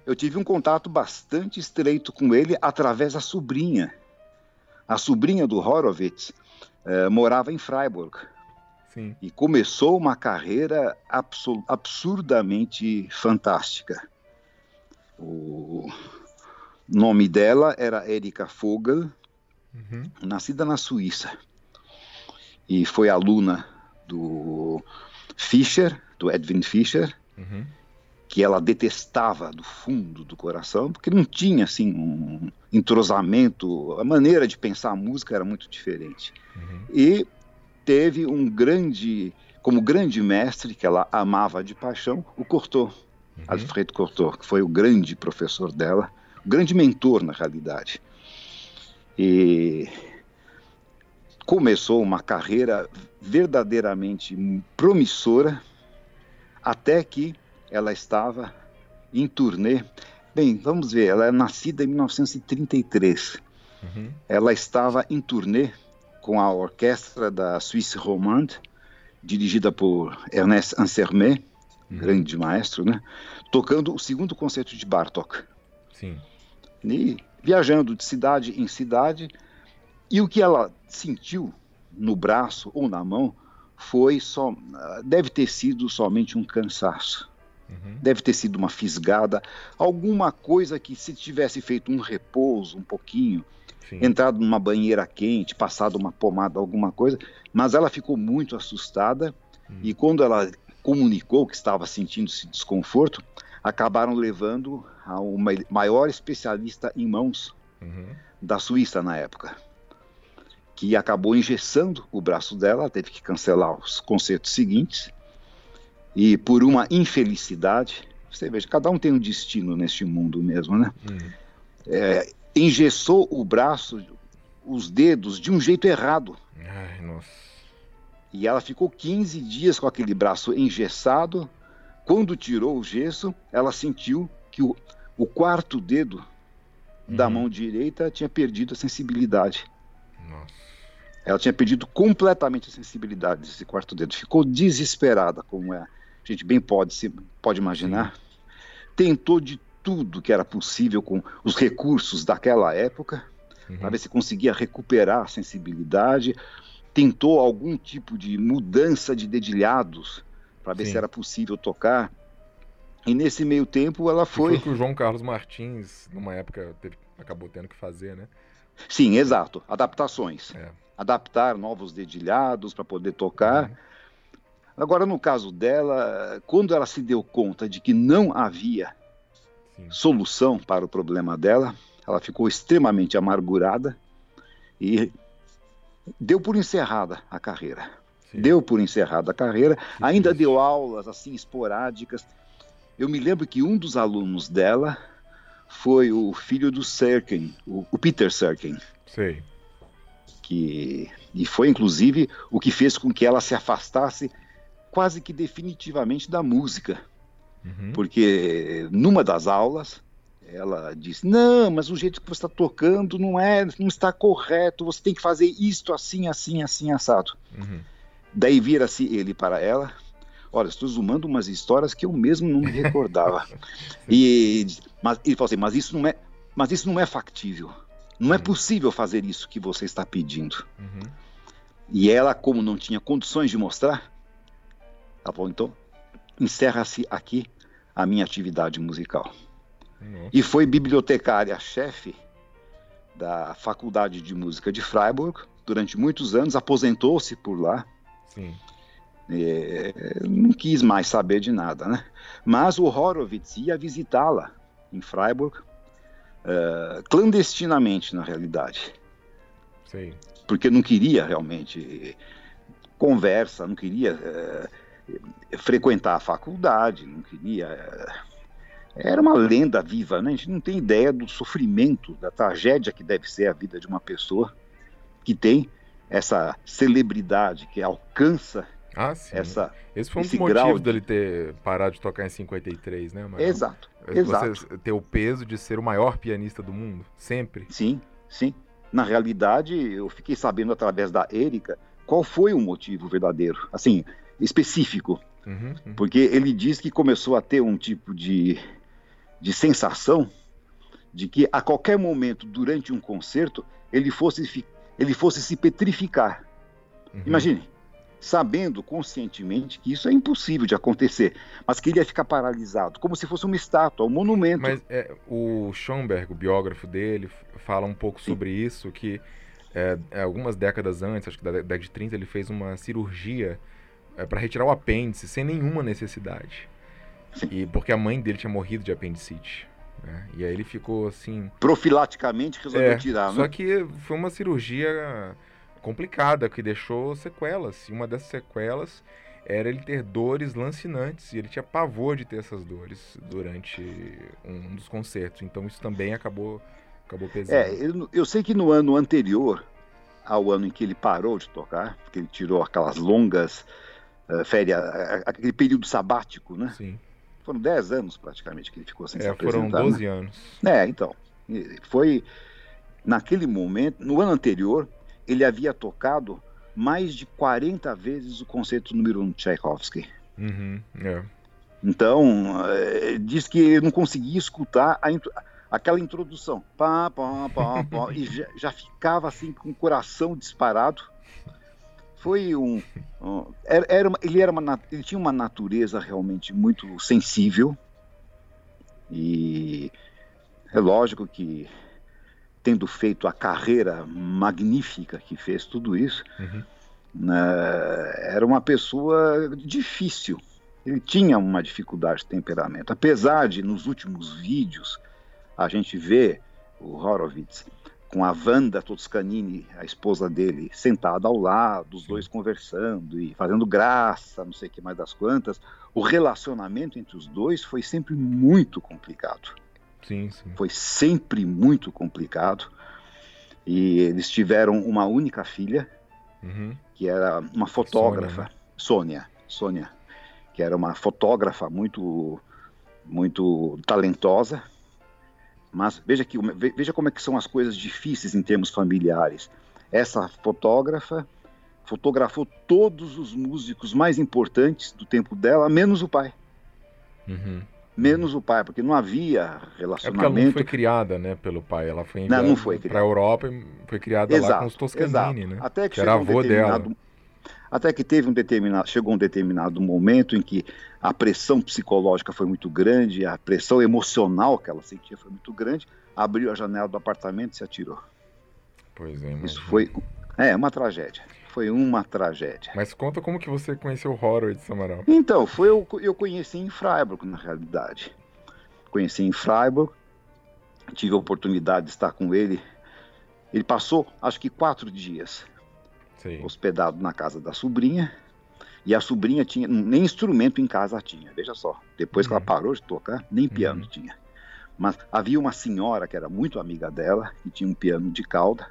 Eu tive um contato bastante estreito com ele através da sobrinha. A sobrinha do Horowitz é, morava em Freiburg. Sim. E começou uma carreira absurdamente fantástica. O nome dela era Erika Vogel, uhum. nascida na Suíça. E foi aluna do Fischer, do Edwin Fischer, uhum. que ela detestava do fundo do coração, porque não tinha assim um entrosamento, a maneira de pensar a música era muito diferente. Uhum. E teve um grande, como grande mestre que ela amava de paixão, o Cortot, uhum. Alfred Cortot, que foi o grande professor dela, o grande mentor na realidade. E começou uma carreira verdadeiramente promissora até que ela estava em turnê. Bem, vamos ver, ela é nascida em 1933. Uhum. Ela estava em turnê com a orquestra da Suisse Romande, dirigida por Ernest Ansermet, uhum. grande maestro, né? Tocando o segundo concerto de Bartok. Sim. E viajando de cidade em cidade, e o que ela sentiu no braço ou na mão foi só deve ter sido somente um cansaço. Uhum. Deve ter sido uma fisgada, alguma coisa que se tivesse feito um repouso um pouquinho, Sim. entrado numa banheira quente, passado uma pomada, alguma coisa, mas ela ficou muito assustada uhum. e quando ela comunicou que estava sentindo esse desconforto, acabaram levando a uma maior especialista em mãos uhum. da Suíça na época, que acabou engessando o braço dela, teve que cancelar os concertos seguintes, e por uma infelicidade, você veja, cada um tem um destino neste mundo mesmo, né? Uhum. É, engessou o braço, os dedos, de um jeito errado. Ai, nossa. E ela ficou 15 dias com aquele braço engessado, quando tirou o gesso, ela sentiu que o, o quarto dedo uhum. da mão direita tinha perdido a sensibilidade. Nossa. Ela tinha perdido completamente a sensibilidade desse quarto dedo. Ficou desesperada, como é. a gente bem pode, se, pode imaginar. Sim. Tentou de tudo que era possível com os recursos daquela época, uhum. para ver se conseguia recuperar a sensibilidade. Tentou algum tipo de mudança de dedilhados para ver Sim. se era possível tocar. E nesse meio tempo ela foi. Foi que o João Carlos Martins, numa época, teve, acabou tendo que fazer, né? Sim, exato. Adaptações. É. Adaptar novos dedilhados para poder tocar. Uhum. Agora, no caso dela, quando ela se deu conta de que não havia Sim. solução para o problema dela, ela ficou extremamente amargurada e deu por encerrada a carreira. Sim. Deu por encerrada a carreira, que ainda deu aulas assim esporádicas. Eu me lembro que um dos alunos dela foi o filho do Serkin, o, o Peter Serkin. Sei. Que, e foi inclusive o que fez com que ela se afastasse quase que definitivamente da música. Uhum. Porque numa das aulas ela disse: Não, mas o jeito que você está tocando não é, não está correto. Você tem que fazer isto assim, assim, assim, assado. Uhum. Daí vira-se ele para ela. Olha, estou zoomando umas histórias que eu mesmo não me recordava. [laughs] e mas ele falou assim: mas isso não é, mas isso não é factível. Não é uhum. possível fazer isso que você está pedindo. Uhum. E ela, como não tinha condições de mostrar, ela falou: então encerra-se aqui a minha atividade musical. Nossa. E foi bibliotecária-chefe da Faculdade de Música de Freiburg durante muitos anos, aposentou-se por lá Sim. É, não quis mais saber de nada, né? Mas o Horowitz ia visitá-la em Freiburg, uh, clandestinamente, na realidade. Sim. Porque não queria realmente conversa, não queria é, frequentar a faculdade, não queria. É, era uma lenda viva, né? A gente não tem ideia do sofrimento, da tragédia que deve ser a vida de uma pessoa que tem essa celebridade, que alcança ah, sim. Essa, esse foi um dos motivos de... dele ter parado de tocar em 53, né? Exato, Você exato. ter o peso de ser o maior pianista do mundo, sempre. Sim, sim. Na realidade, eu fiquei sabendo através da Érica qual foi o motivo verdadeiro, assim, específico. Uhum, uhum. Porque ele diz que começou a ter um tipo de, de sensação de que a qualquer momento durante um concerto ele fosse, ele fosse se petrificar. Uhum. Imagine, sabendo conscientemente que isso é impossível de acontecer, mas queria ficar paralisado, como se fosse uma estátua, um monumento. Mas é, o Schoenberg, o biógrafo dele, fala um pouco Sim. sobre isso, que é, é, algumas décadas antes, acho que da década de 30, ele fez uma cirurgia é, para retirar o apêndice sem nenhuma necessidade. Sim. E porque a mãe dele tinha morrido de apendicite. Né? E aí ele ficou assim. Profilaticamente resolveu é, tirar, né? Só que foi uma cirurgia complicada, que deixou sequelas. E uma dessas sequelas era ele ter dores lancinantes. E ele tinha pavor de ter essas dores durante um dos concertos. Então isso também acabou, acabou pesando. É, eu, eu sei que no ano anterior ao ano em que ele parou de tocar, porque ele tirou aquelas longas uh, férias, aquele período sabático, né? Sim. Foram 10 anos praticamente que ele ficou sem é, se apresentar. Foram 12 né? anos. É, então. Foi naquele momento, no ano anterior, ele havia tocado mais de 40 vezes o concerto número 1 um de Tchaikovsky. Uhum, é. Então, é, diz que não conseguia escutar a, aquela introdução. Pá, pá, pá, pá, [laughs] e já, já, ficava assim com o coração disparado. Foi um. um era, era uma, ele, era uma, ele tinha uma natureza realmente muito sensível. E é lógico que tendo feito a carreira magnífica que fez tudo isso, uhum. né, era uma pessoa difícil. Ele tinha uma dificuldade de temperamento. Apesar de, nos últimos vídeos, a gente ver o Horowitz com a Wanda Toscanini, a esposa dele, sentada ao lado, os dois conversando e fazendo graça, não sei o que mais das quantas, o relacionamento entre os dois foi sempre muito complicado. Sim, sim. Foi sempre muito complicado. E eles tiveram uma única filha, uhum. que era uma fotógrafa, Sônia, né? Sônia, Sônia, que era uma fotógrafa muito, muito talentosa. Mas veja, que, veja como é que são as coisas difíceis em termos familiares. Essa fotógrafa fotografou todos os músicos mais importantes do tempo dela, menos o pai. Uhum menos o pai, porque não havia relacionamento. É porque ela não foi criada, né, pelo pai, ela foi não, não foi para a Europa e foi criada exato, lá com os Toscanini, né? Até que, que era avô um dela. Até que teve um determinado, chegou um determinado momento em que a pressão psicológica foi muito grande, a pressão emocional que ela sentia foi muito grande, abriu a janela do apartamento e se atirou. Pois é. Isso foi é uma tragédia foi uma tragédia. Mas conta como que você conheceu o Horror de Samaral. Então, foi eu, eu conheci em Freiburg, na realidade. Conheci em Freiburg, tive a oportunidade de estar com ele. Ele passou, acho que quatro dias, Sim. hospedado na casa da sobrinha. E a sobrinha tinha, nem instrumento em casa tinha, veja só. Depois uhum. que ela uhum. parou de tocar, nem piano uhum. tinha. Mas havia uma senhora que era muito amiga dela, que tinha um piano de cauda,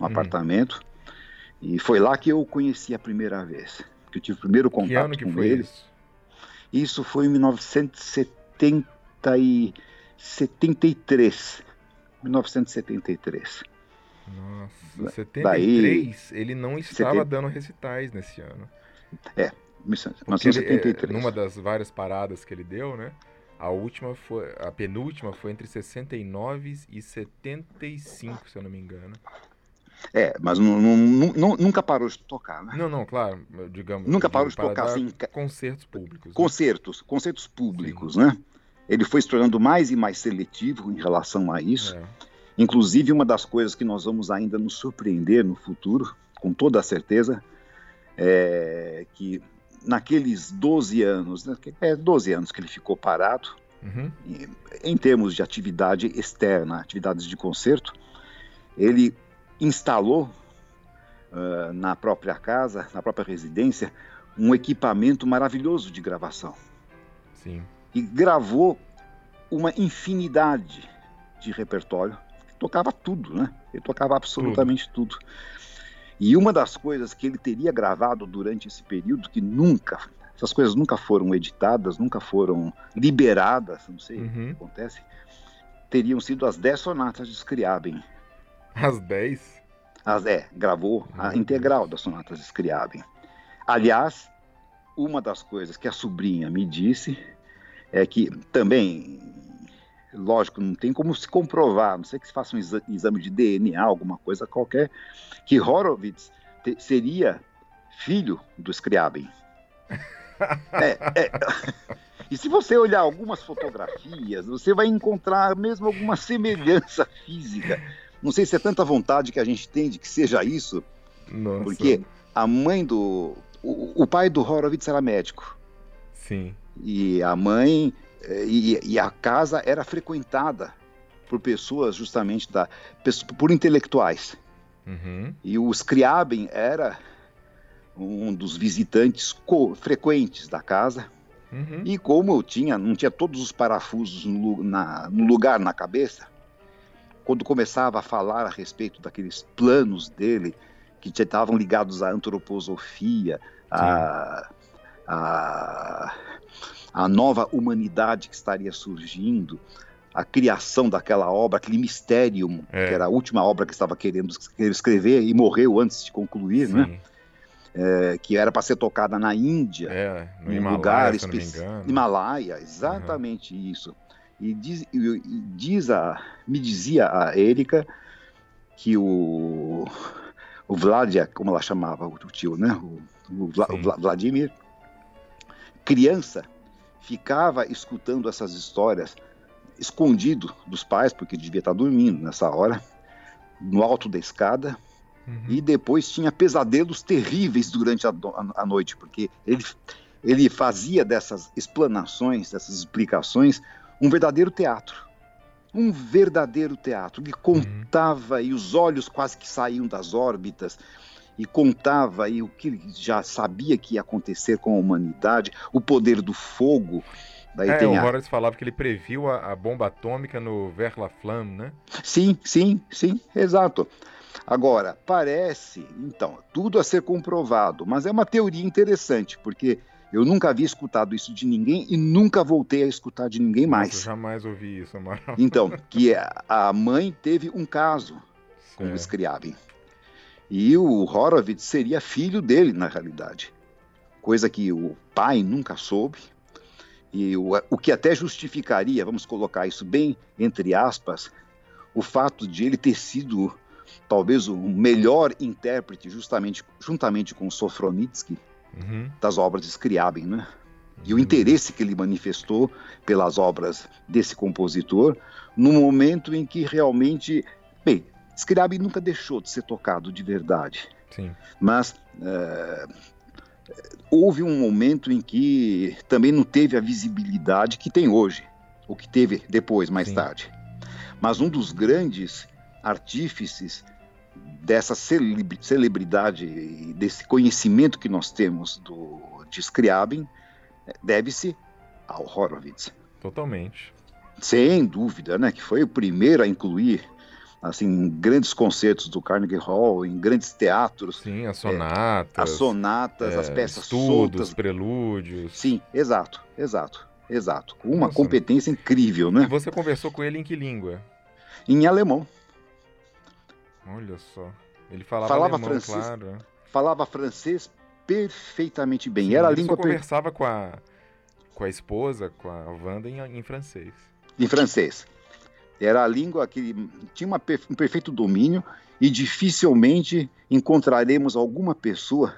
um uhum. apartamento e foi lá que eu o conheci a primeira vez. Que eu tive o primeiro contato que ano que com foi ele. Isso? isso foi em 1973. 1973. Nossa, 73 Daí, ele não estava 70... dando recitais nesse ano. É, 1973. Ele, numa das várias paradas que ele deu, né? A última foi, a penúltima foi entre 69 e 75, se eu não me engano. É, mas nunca parou de tocar, né? Não, não, claro, digamos. Nunca parou de tocar assim. Concertos públicos. Né? Concertos, concertos públicos, Sim. né? Ele foi se tornando mais e mais seletivo em relação a isso. É. Inclusive, uma das coisas que nós vamos ainda nos surpreender no futuro, com toda a certeza, é que naqueles 12 anos, né, é 12 anos que ele ficou parado, uhum. em, em termos de atividade externa, atividades de concerto, ele instalou uh, na própria casa, na própria residência, um equipamento maravilhoso de gravação. Sim. E gravou uma infinidade de repertório. Tocava tudo, né? Ele tocava absolutamente tudo. tudo. E uma das coisas que ele teria gravado durante esse período, que nunca, essas coisas nunca foram editadas, nunca foram liberadas, não sei uhum. o que acontece, teriam sido as 10 sonatas de Scriabin. As 10? As, é, gravou a integral das sonatas de Scriabin. Aliás, uma das coisas que a sobrinha me disse é que também, lógico, não tem como se comprovar, não sei que se faça um exame de DNA, alguma coisa qualquer, que Horowitz te, seria filho do Scriabin. [laughs] é, é. E se você olhar algumas fotografias, você vai encontrar mesmo alguma semelhança física. Não sei se é tanta vontade que a gente tem de que seja isso, Nossa. porque a mãe do. O, o pai do Horowitz era médico. Sim. E a mãe. E, e a casa era frequentada por pessoas justamente da. por intelectuais. Uhum. E o Scriabin era um dos visitantes frequentes da casa. Uhum. E como eu tinha, não tinha todos os parafusos no, na, no lugar na cabeça, quando começava a falar a respeito daqueles planos dele, que estavam ligados à antroposofia, à, à, à nova humanidade que estaria surgindo, a criação daquela obra, aquele mistério, é. que era a última obra que estava querendo escrever e morreu antes de concluir, né? Sim. né? É, que era para ser tocada na Índia, é, no Himalaia, lugar específico. Himalaia, exatamente uhum. isso. E diz, e diz a, me dizia a Érica que o, o Vladia, como ela chamava o tio, né? O, o, Vla, o Vladimir, criança, ficava escutando essas histórias escondido dos pais, porque devia estar dormindo nessa hora, no alto da escada, uhum. e depois tinha pesadelos terríveis durante a, a, a, noite, porque ele, ele fazia dessas explanações, dessas explicações, um verdadeiro teatro. Um verdadeiro teatro. Ele contava uhum. e os olhos quase que saíam das órbitas e contava e o que já sabia que ia acontecer com a humanidade, o poder do fogo, Daí é, o a... Horace falava que ele previu a, a bomba atômica no Vers la Flamme, né? Sim, sim, sim, exato. Agora, parece, então, tudo a ser comprovado, mas é uma teoria interessante, porque eu nunca havia escutado isso de ninguém e nunca voltei a escutar de ninguém mais. Nossa, jamais ouvi isso, Amaral. Então, [laughs] que a mãe teve um caso com o Scriabin. E o Horowitz seria filho dele, na realidade. Coisa que o pai nunca soube, e o, o que até justificaria, vamos colocar isso bem entre aspas, o fato de ele ter sido talvez o melhor intérprete justamente juntamente com Sofronitsky uhum. das obras de Scriabin, né? E o uhum. interesse que ele manifestou pelas obras desse compositor no momento em que realmente, bem, Scriabin nunca deixou de ser tocado de verdade. Sim. Mas uh, houve um momento em que também não teve a visibilidade que tem hoje, o que teve depois, mais Sim. tarde. Mas um dos grandes artífices dessa celebridade desse conhecimento que nós temos do, de Scriabin deve-se ao Horowitz. Totalmente. Sem dúvida, né? Que foi o primeiro a incluir assim, em grandes concertos do Carnegie Hall, em grandes teatros. Sim, as sonatas. É, as sonatas, é, as peças estudos, soltas. prelúdios. Sim, exato, exato, exato. Uma Nossa. competência incrível, né? E você conversou com ele em que língua? Em alemão. Olha só. Ele falava, falava alemão, francês, claro. Falava francês perfeitamente bem. Sim, Era a língua. Ele conversava com a com a esposa, com a Wanda em, em francês. Em francês. Era a língua que tinha uma, um perfeito domínio e dificilmente encontraremos alguma pessoa,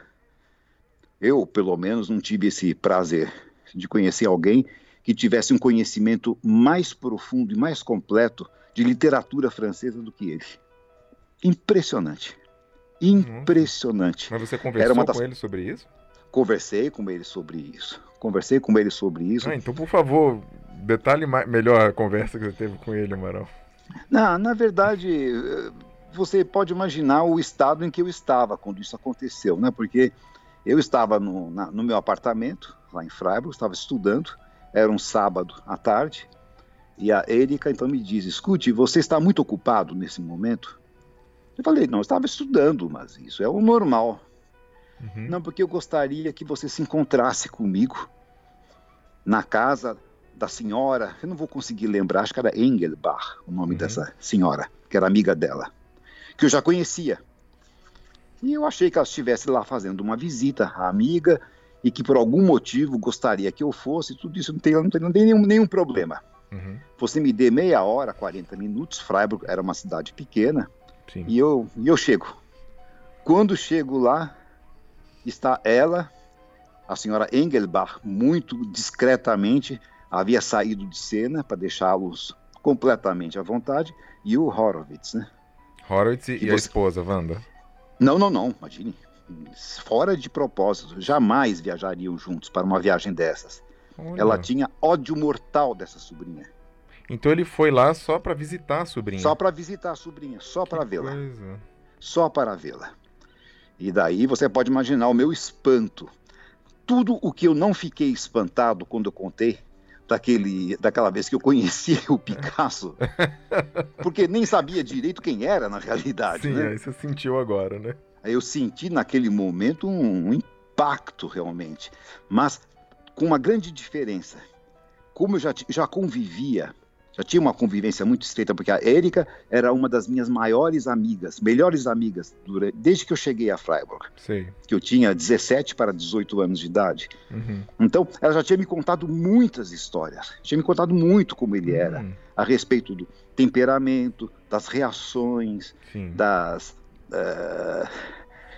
eu pelo menos não tive esse prazer de conhecer alguém que tivesse um conhecimento mais profundo e mais completo de literatura francesa do que ele. Impressionante. Impressionante. Mas você conversou das... com ele sobre isso? Conversei com ele sobre isso. Conversei com ele sobre isso. Ah, então, por favor, detalhe mais, melhor a conversa que você teve com ele, Amaral. Não, na verdade, você pode imaginar o estado em que eu estava quando isso aconteceu, né? Porque eu estava no, na, no meu apartamento, lá em Freiburg, estava estudando, era um sábado à tarde, e a Erika então me diz: escute, você está muito ocupado nesse momento? Eu falei: não, eu estava estudando, mas isso é o normal. Uhum. Não, porque eu gostaria que você se encontrasse comigo na casa da senhora, eu não vou conseguir lembrar, acho que era Engelbach, o nome uhum. dessa senhora, que era amiga dela, que eu já conhecia. E eu achei que ela estivesse lá fazendo uma visita à amiga e que por algum motivo gostaria que eu fosse, tudo isso não tem, não tem, não tem nenhum, nenhum problema. Uhum. Você me dê meia hora, 40 minutos, Freiburg era uma cidade pequena, Sim. e eu, e eu chego. Quando chego lá, está ela, a senhora Engelbach, muito discretamente, havia saído de cena para deixá-los completamente à vontade, e o Horowitz, né? Horowitz e você... a esposa, Wanda? Não, não, não, imagine. Fora de propósito, jamais viajariam juntos para uma viagem dessas. Olha. Ela tinha ódio mortal dessa sobrinha. Então ele foi lá só para visitar a sobrinha? Só para visitar a sobrinha, só para vê-la. Só para vê-la. E daí você pode imaginar o meu espanto. Tudo o que eu não fiquei espantado quando eu contei daquele, daquela vez que eu conheci [laughs] o Picasso, porque nem sabia direito quem era na realidade. Sim, né? aí você sentiu agora, né? Eu senti naquele momento um, um impacto realmente, mas com uma grande diferença. Como eu já, já convivia já tinha uma convivência muito estreita, porque a Érica era uma das minhas maiores amigas, melhores amigas, durante, desde que eu cheguei a Freiburg. Sim. Que eu tinha 17 para 18 anos de idade. Uhum. Então, ela já tinha me contado muitas histórias. Tinha me contado muito como ele era, uhum. a respeito do temperamento, das reações, Sim. das uh,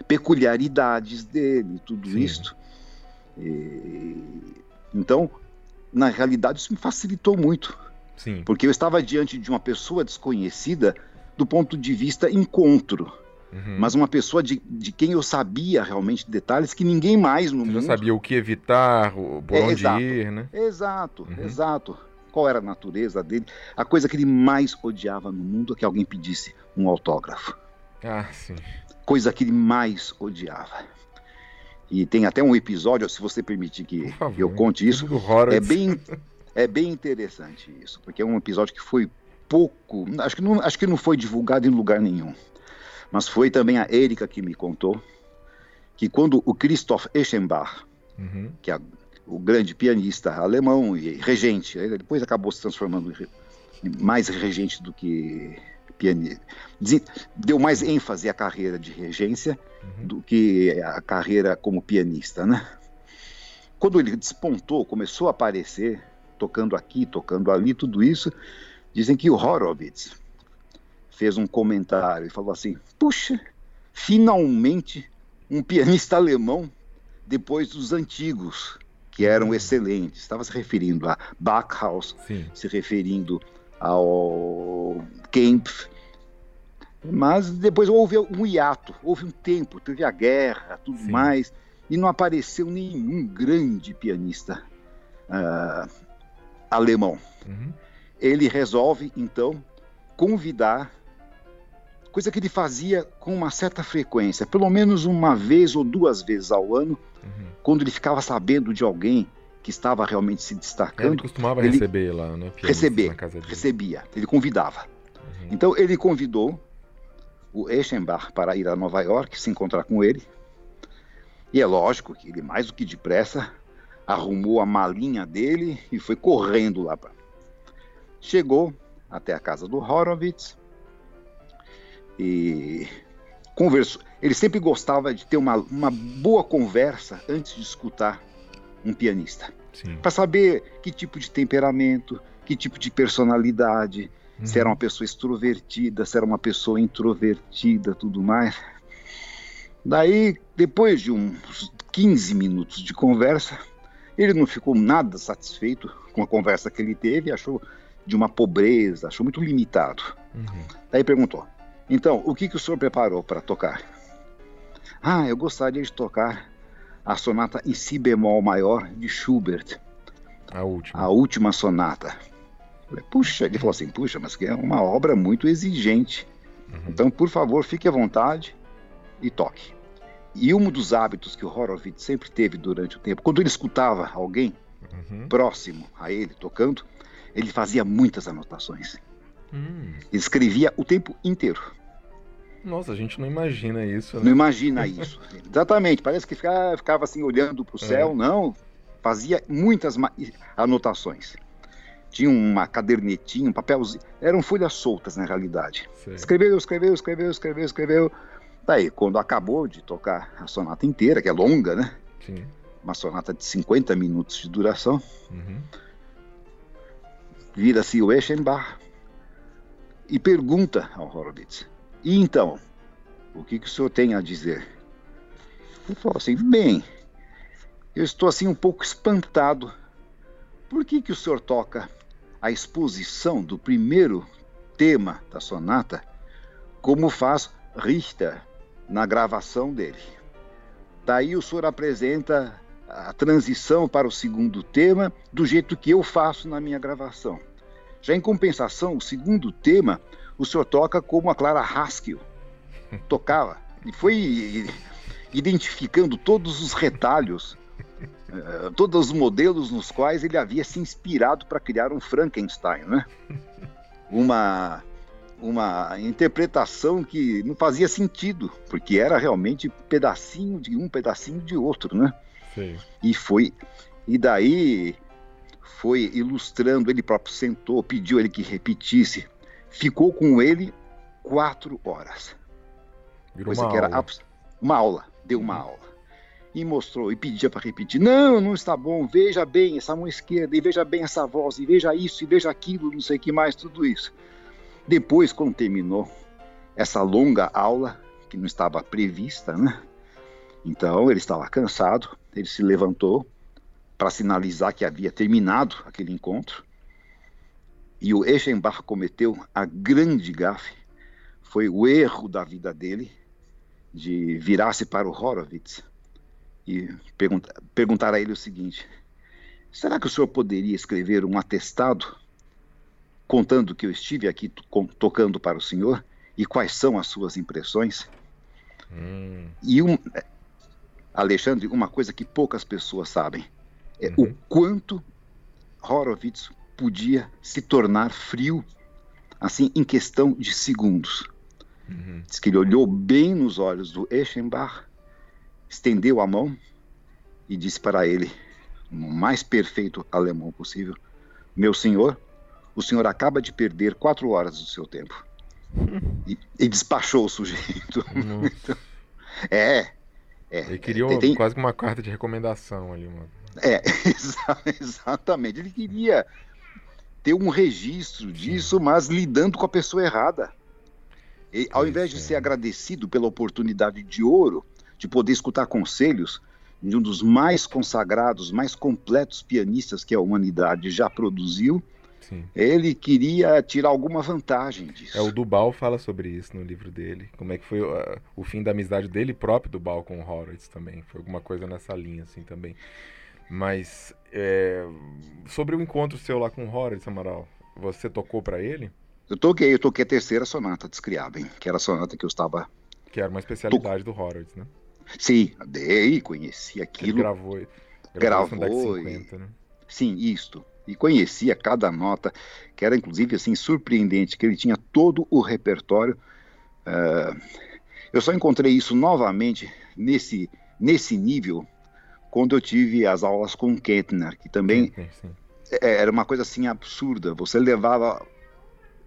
peculiaridades dele, tudo Sim. isso. E, então, na realidade, isso me facilitou muito Sim. Porque eu estava diante de uma pessoa desconhecida do ponto de vista encontro. Uhum. Mas uma pessoa de, de quem eu sabia realmente detalhes que ninguém mais no Você mundo. Já sabia o que evitar, por é, onde exato, ir, né? Exato, uhum. exato. Qual era a natureza dele? A coisa que ele mais odiava no mundo é que alguém pedisse um autógrafo. Ah, sim. Coisa que ele mais odiava. E tem até um episódio, se você permitir que favor, eu conte isso, é bem É bem interessante isso, porque é um episódio que foi pouco, acho que não, acho que não foi divulgado em lugar nenhum. Mas foi também a Erika que me contou que quando o Christoph Eschenbach, uhum. que é o grande pianista alemão e regente, depois acabou se transformando em mais regente do que pianista, deu mais ênfase à carreira de regência uhum. do que a carreira como pianista, né? Quando ele despontou, começou a aparecer tocando aqui, tocando ali, tudo isso. Dizem que o Horowitz fez um comentário e falou assim: puxa, finalmente um pianista alemão depois dos antigos, que eram excelentes. Estava se referindo a Bachhaus, Sim. se referindo ao Kempf. Mas depois houve um hiato, houve um tempo, teve a guerra, tudo Sim. mais, e não apareceu nenhum grande pianista uh, alemão. Uhum. Ele resolve, então, convidar, coisa que ele fazia com uma certa frequência, pelo menos uma vez ou duas vezes ao ano, uhum. quando ele ficava sabendo de alguém que estava realmente se destacando. Ele costumava ele receber lá, né? Receber, recebia, ele convidava. Uhum. Então ele convidou o Eschenbach para ir a Nova York, se encontrar com ele. E é lógico que ele, mais do que depressa, arrumou a malinha dele e foi correndo lá. Pra... Chegou até a casa do Horowitz e conversou. Ele sempre gostava de ter uma, uma boa conversa antes de escutar um pianista. Para saber que tipo de temperamento, que tipo de personalidade, uhum. se era uma pessoa extrovertida, se era uma pessoa introvertida, tudo mais. Daí, depois de uns 15 minutos de conversa, ele não ficou nada satisfeito com a conversa que ele teve, achou de uma pobreza, achou muito limitado. Uhum. Daí perguntou: Então, o que, que o senhor preparou para tocar? Ah, eu gostaria de tocar a sonata em si bemol maior de Schubert. A última. A última sonata. Puxa, ele falou assim: puxa, mas que é uma obra muito exigente Uhum. Então, por favor, fique à vontade e toque. E um dos hábitos que o Horowitz sempre teve durante o tempo, quando ele escutava alguém uhum. próximo a ele tocando, ele fazia muitas anotações. Hum. Ele escrevia o tempo inteiro. Nossa, a gente não imagina isso. Né? Não imagina isso. [laughs] Exatamente. Parece que ficava, ficava assim olhando para o é. céu. É. Não, fazia muitas anotações. Tinha uma cadernetinha, um papelzinho. Eram folhas soltas, na realidade. Sei. Escreveu, escreveu, escreveu, escreveu, escreveu. Daí, quando acabou de tocar a sonata inteira, que é longa, né? Sim. Uma sonata de 50 minutos de duração. Uhum. Vira-se o Eschenbach e pergunta ao Horowitz: E então, o que, que o senhor tem a dizer? Ele falou assim: Bem, eu estou assim um pouco espantado. Por que, que o senhor toca a exposição do primeiro tema da sonata como faz Richter na gravação dele. Daí o senhor apresenta a transição para o segundo tema do jeito que eu faço na minha gravação. Já em compensação, o segundo tema o senhor toca como a Clara Haskell [laughs] tocava. E foi identificando todos os retalhos, uh, todos os modelos nos quais ele havia se inspirado para criar um Frankenstein, né? [laughs] Uma uma interpretação que não fazia sentido, porque era realmente pedacinho de um, pedacinho de outro, né? Sim. E foi. E daí foi ilustrando, ele próprio sentou, pediu ele que repetisse, ficou com ele quatro horas. Virou coisa que era aula. uma aula, deu uma uhum. aula. E mostrou, e pedia para repetir: não, não está bom, veja bem essa mão esquerda, e veja bem essa voz, e veja isso, e veja aquilo, não sei o que mais, tudo isso. Depois, quando terminou essa longa aula, que não estava prevista, né? Então ele estava cansado, ele se levantou para sinalizar que havia terminado aquele encontro. E o Eschenbach cometeu a grande gafe, foi o erro da vida dele, de virar-se para o Horowitz e perguntar, perguntar a ele o seguinte: será que o senhor poderia escrever um atestado contando que eu estive aqui tocando para o senhor e quais são as suas impressões. Hum. E um, Alexandre, uma coisa que poucas pessoas sabem é uhum. o quanto Horowitz podia se tornar frio, assim, em questão de segundos. Uhum. Diz que ele olhou bem nos olhos do Eschenbach, estendeu a mão e disse para ele, no mais perfeito alemão possível: Meu senhor, o senhor acaba de perder quatro horas do seu tempo. E, e despachou o sujeito. [laughs] é, é. Ele queria tem, tem... quase uma carta de recomendação ali, mano. É, [laughs] exa exatamente. Ele queria ter um registro disso, Sim. mas lidando com a pessoa errada. E, ao invés de ser agradecido pela oportunidade de ouro, de poder escutar conselhos de um dos mais consagrados, mais completos pianistas que a humanidade já produziu, Sim. Ele queria tirar alguma vantagem disso. É, o Dubal fala sobre isso no livro dele. Como é que foi uh, o fim da amizade dele próprio, Dubal, com o Horowitz também. Foi alguma coisa nessa linha, assim, também. Mas, é, sobre o encontro seu lá com o Horowitz, Amaral, você tocou para ele? Eu toquei, eu toquei a terceira sonata de Scriabin, que era a sonata que eu estava... Que era uma especialidade do Horowitz, né? Sim, dei, conheci aquilo. Ele gravou, gravou, gravou 50, né? Sim, isto e conhecia cada nota, que era inclusive assim surpreendente, que ele tinha todo o repertório. Uh, eu só encontrei isso novamente nesse, nesse nível quando eu tive as aulas com Kettner, que também sim, sim. É, era uma coisa assim absurda. Você levava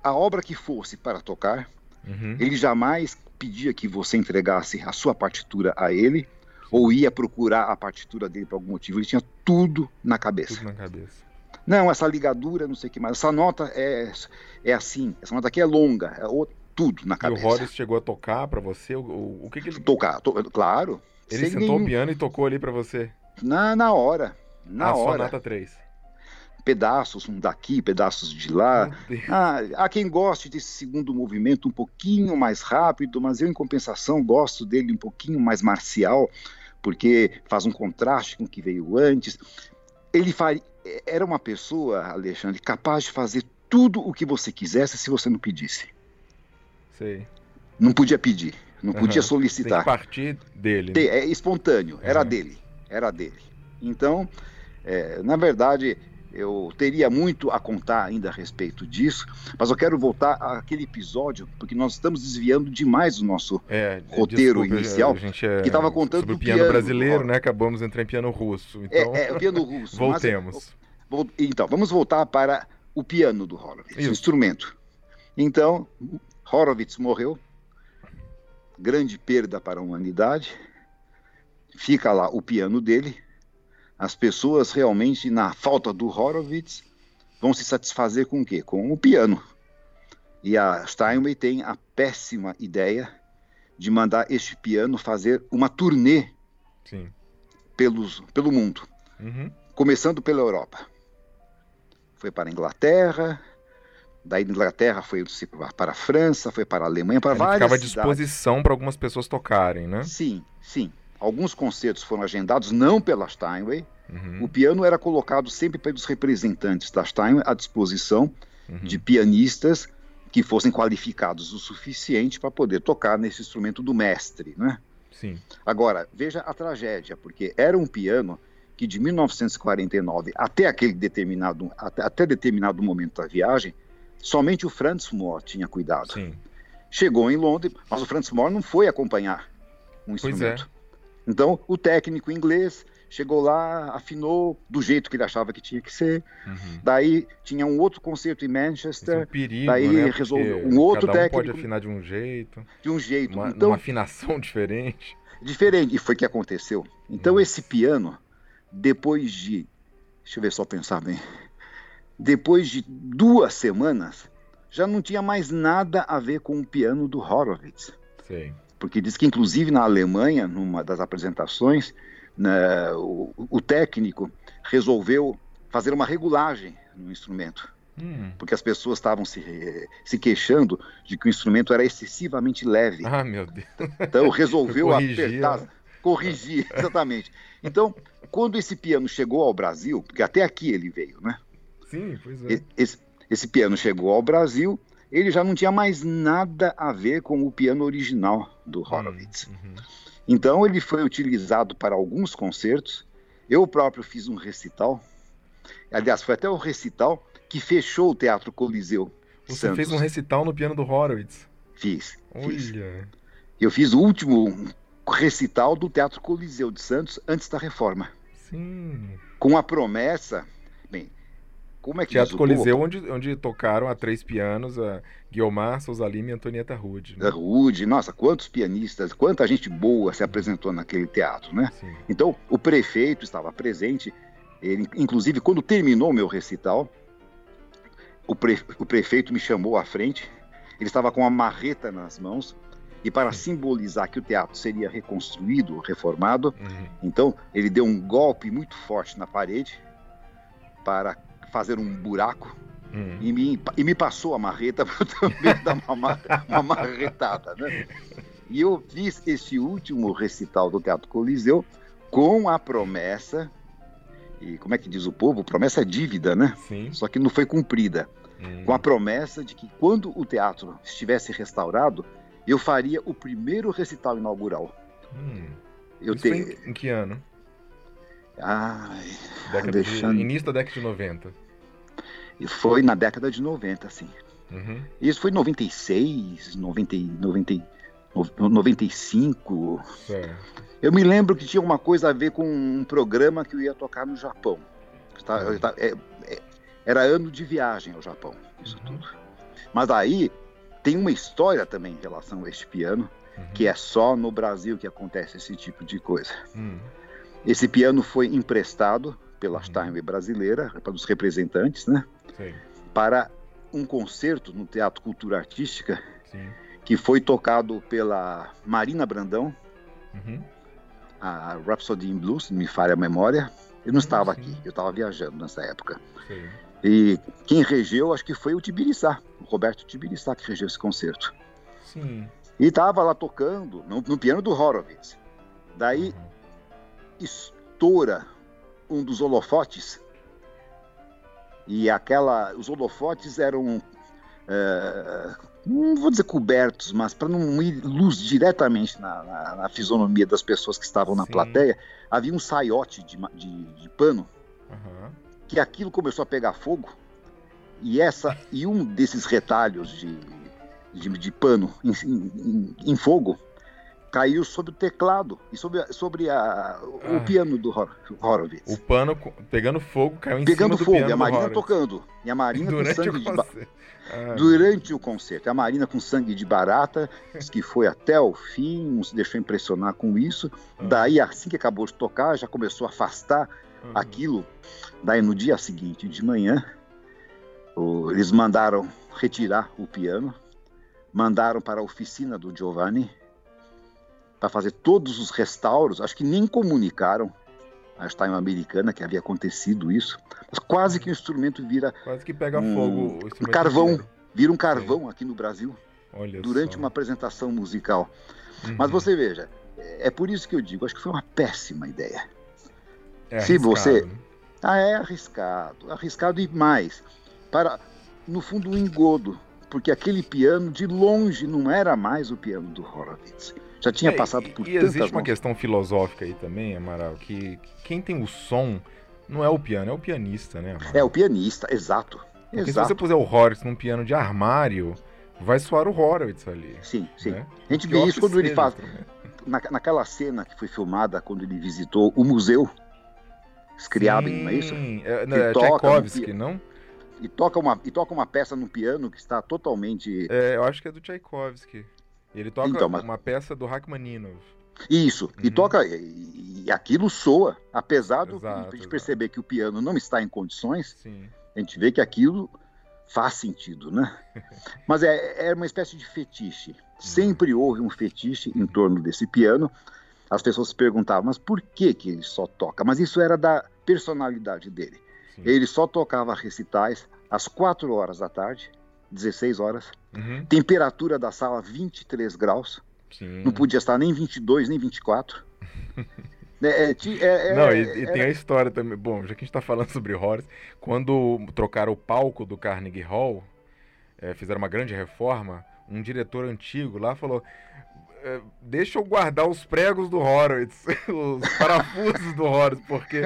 a obra que fosse para tocar, uhum. ele jamais pedia que você entregasse a sua partitura a ele ou ia procurar a partitura dele por algum motivo. Ele tinha tudo na cabeça. Tudo na cabeça. Não, essa ligadura, não sei o que mais. Essa nota é, é assim. Essa nota aqui é longa. É tudo na cabeça. E o Horace chegou a tocar para você? O, o que, que ele. Tocar, to, claro. Ele sentou nenhum... o piano e tocou ali para você? Na, na hora. Na ah, hora. Sonata 3. Pedaços, um daqui, pedaços de lá. Ah, há quem goste desse segundo movimento um pouquinho mais rápido, mas eu, em compensação, gosto dele um pouquinho mais marcial, porque faz um contraste com o que veio antes. Ele faria, era uma pessoa, Alexandre, capaz de fazer tudo o que você quisesse se você não pedisse. Sei. não podia pedir, não uhum. podia solicitar. Tem que partir dele. Né? É espontâneo, era dele, era dele. Então, é, na verdade, eu teria muito a contar ainda a respeito disso, mas eu quero voltar àquele episódio, porque nós estamos desviando demais o nosso é, roteiro desculpa, inicial, é, que estava contando sobre o piano, piano brasileiro, né? Acabamos entrando em piano russo. Então, é, é o piano russo. [laughs] Voltemos. Mas, então, vamos voltar para o piano do Horowitz, o instrumento. Então, Horowitz morreu, grande perda para a humanidade. Fica lá o piano dele, as pessoas realmente, na falta do Horowitz, vão se satisfazer com o quê? Com o piano. E a Steinway tem a péssima ideia de mandar este piano fazer uma turnê Sim. Pelos, pelo mundo, uhum. começando pela Europa. Foi para a Inglaterra, daí da Inglaterra foi para a França, foi para a Alemanha, para Ele várias ficava à disposição para algumas pessoas tocarem, né? Sim, sim. Alguns concertos foram agendados não pela Steinway. Uhum. O piano era colocado sempre pelos representantes da Steinway à disposição uhum. de pianistas que fossem qualificados o suficiente para poder tocar nesse instrumento do mestre, né? Sim. Agora, veja a tragédia, porque era um piano que de 1949 até aquele determinado até, até determinado momento da viagem, somente o Franz Mohr tinha cuidado. Sim. Chegou em Londres, mas o Franz Mohr não foi acompanhar um instrumento. Então, o técnico inglês chegou lá, afinou do jeito que ele achava que tinha que ser. Uhum. Daí tinha um outro concerto em Manchester. É um perigo, daí né? resolveu um outro cada um técnico. pode afinar de um jeito. De um jeito. Uma, então, uma afinação [laughs] diferente. Diferente. E foi o que aconteceu. Então Nossa. esse piano, depois de. Deixa eu ver só pensar bem. Depois de duas semanas, já não tinha mais nada a ver com o piano do Horowitz. Sim porque diz que inclusive na Alemanha, numa das apresentações, né, o, o, técnico resolveu fazer uma regulagem no instrumento. Hum. Porque as pessoas estavam se, se queixando de que o instrumento era excessivamente leve. Ah, meu Deus. Então resolveu [laughs] apertar? Corrigir, [laughs] exatamente. Então, quando esse piano chegou ao Brasil, porque até aqui ele veio, né? Sim, pois é. Esse, esse piano chegou ao Brasil, ele já não tinha mais nada a ver com o piano original do Horowitz. Uhum. Então ele foi utilizado para alguns concertos. Eu próprio fiz um recital. Aliás, foi até o recital que fechou o Teatro Coliseu. Você Santos. fez um recital no piano do Horowitz? Fiz. Olha. Fiz. Eu fiz o último recital do Teatro Coliseu de Santos antes da reforma. Sim. Com a promessa como é que Teatro Coliseu, onde, onde tocaram a três pianos, a Guiomar, Souza Lima e Antonieta Rude. Né? Rude, nossa, quantos pianistas, quanta gente boa se apresentou naquele teatro, né? Sim. Então, o prefeito estava presente, ele, inclusive, quando terminou meu recital, o, pre, o prefeito me chamou à frente, ele estava com uma marreta nas mãos, e para Sim. simbolizar que o teatro seria reconstruído, reformado, uhum. então ele deu um golpe muito forte na parede para fazer um buraco hum. e, me, e me passou a marreta [laughs] para também dar uma, uma marretada, né? E eu fiz esse último recital do Teatro Coliseu com a promessa, e como é que diz o povo? Promessa é dívida, né? Sim. Só que não foi cumprida. Hum. Com a promessa de que quando o teatro estivesse restaurado, eu faria o primeiro recital inaugural. Hum. Eu Isso te... em, que ano? Ai, década deixando... de, início da década de 90. E foi na década de 90, sim. Uhum. Isso foi em 96, 90, 90, 95. Certo. Eu me lembro que tinha uma coisa a ver com um programa que eu ia tocar no Japão. Uhum. É, é, era ano de viagem ao Japão, isso uhum. tudo. Mas aí tem uma história também em relação a este piano, uhum. que é só no Brasil que acontece esse tipo de coisa. Uhum. Esse piano foi emprestado pela uhum. Steinway brasileira, para os representantes, né? Sim. Para um concerto no Teatro Cultura Artística, Sim. que foi tocado pela Marina Brandão, uhum. a Rhapsody in Blues, se me falha a memória. Eu não estava aqui, eu estava viajando nessa época. Sim. E quem regeu, acho que foi o Tibiriçá, o Roberto Tibiriçá, que regeu esse concerto. Sim. E estava lá tocando no, no, piano do Horowitz. Daí uhum estoura um dos holofotes e aquela os holofotes eram é, não vou dizer cobertos, mas para não ir luz diretamente na, na, na, fisionomia das pessoas que estavam na Sim. plateia, havia um saiote de, de, de pano uhum. Que aquilo começou a pegar fogo e essa e um desses retalhos de, de, de pano em, em, em, fogo caiu sobre o teclado e sobre, sobre a, o ah. piano do Horowitz. O pano pegando fogo caiu em pegando cima fogo, do piano e a Marina tocando. E a Marina Durante com sangue de ba... ah. Durante o concerto. A Marina com sangue de barata, que foi até o fim, não se deixou impressionar com isso. Ah. Daí, assim que acabou de tocar, já começou a afastar uhum. aquilo. Daí, no dia seguinte, de manhã, o... eles mandaram retirar o piano, mandaram para a oficina do Giovanni, para fazer todos os restauros, acho que nem comunicaram a Stein americana que havia acontecido isso, mas quase que o instrumento vira quase que pega um, fogo, um carvão, inteiro. vira um carvão Sim. aqui no Brasil Olha durante só. uma apresentação musical. Uhum. Mas você veja, é por isso que eu digo, acho que foi uma péssima ideia. É Se você né? ah, é arriscado, arriscado e mais para no fundo um engodo, porque aquele piano de longe não era mais o piano do Horowitz já tinha é, passado por E, e existe uma questão filosófica aí também, Amaral, que quem tem o som não é o piano, é o pianista, né, Amaral? É o pianista, exato. Porque exato. se você puser o Horowitz num piano de armário, vai soar o Horowitz ali. Sim, sim. Né? A gente vê isso quando ele faz. Na, naquela cena que foi filmada quando ele visitou o museu Scriabin, não é isso? É, não, é Tchaikovsky, não? E toca, uma, e toca uma peça no piano que está totalmente. É, eu acho que é do Tchaikovsky. Ele toca então, mas... uma peça do Rachmaninoff. Isso, uhum. e toca, e, e, aquilo soa, apesar do, exato, de exato. perceber que o piano não está em condições, Sim. a gente vê que aquilo faz sentido, né? [laughs] Mas é, é uma espécie de fetiche. Uhum. Sempre houve um fetiche em torno desse piano. As pessoas se perguntavam, mas por que, que ele só toca? Mas isso era da personalidade dele. Sim. Ele só tocava recitais às quatro horas da tarde, 16 horas. Uhum. Temperatura da sala 23 graus. Sim. Não podia estar nem 22, nem 24. [laughs] É, é, é, não, e, e tem a história também. Bom, já que a gente está falando [laughs] sobre Horus, quando trocaram o palco do Carnegie Hall, é, fizeram uma grande reforma, um diretor antigo lá falou: é, Deixa eu guardar os pregos do Horowitz, [laughs] os parafusos do Horowitz, porque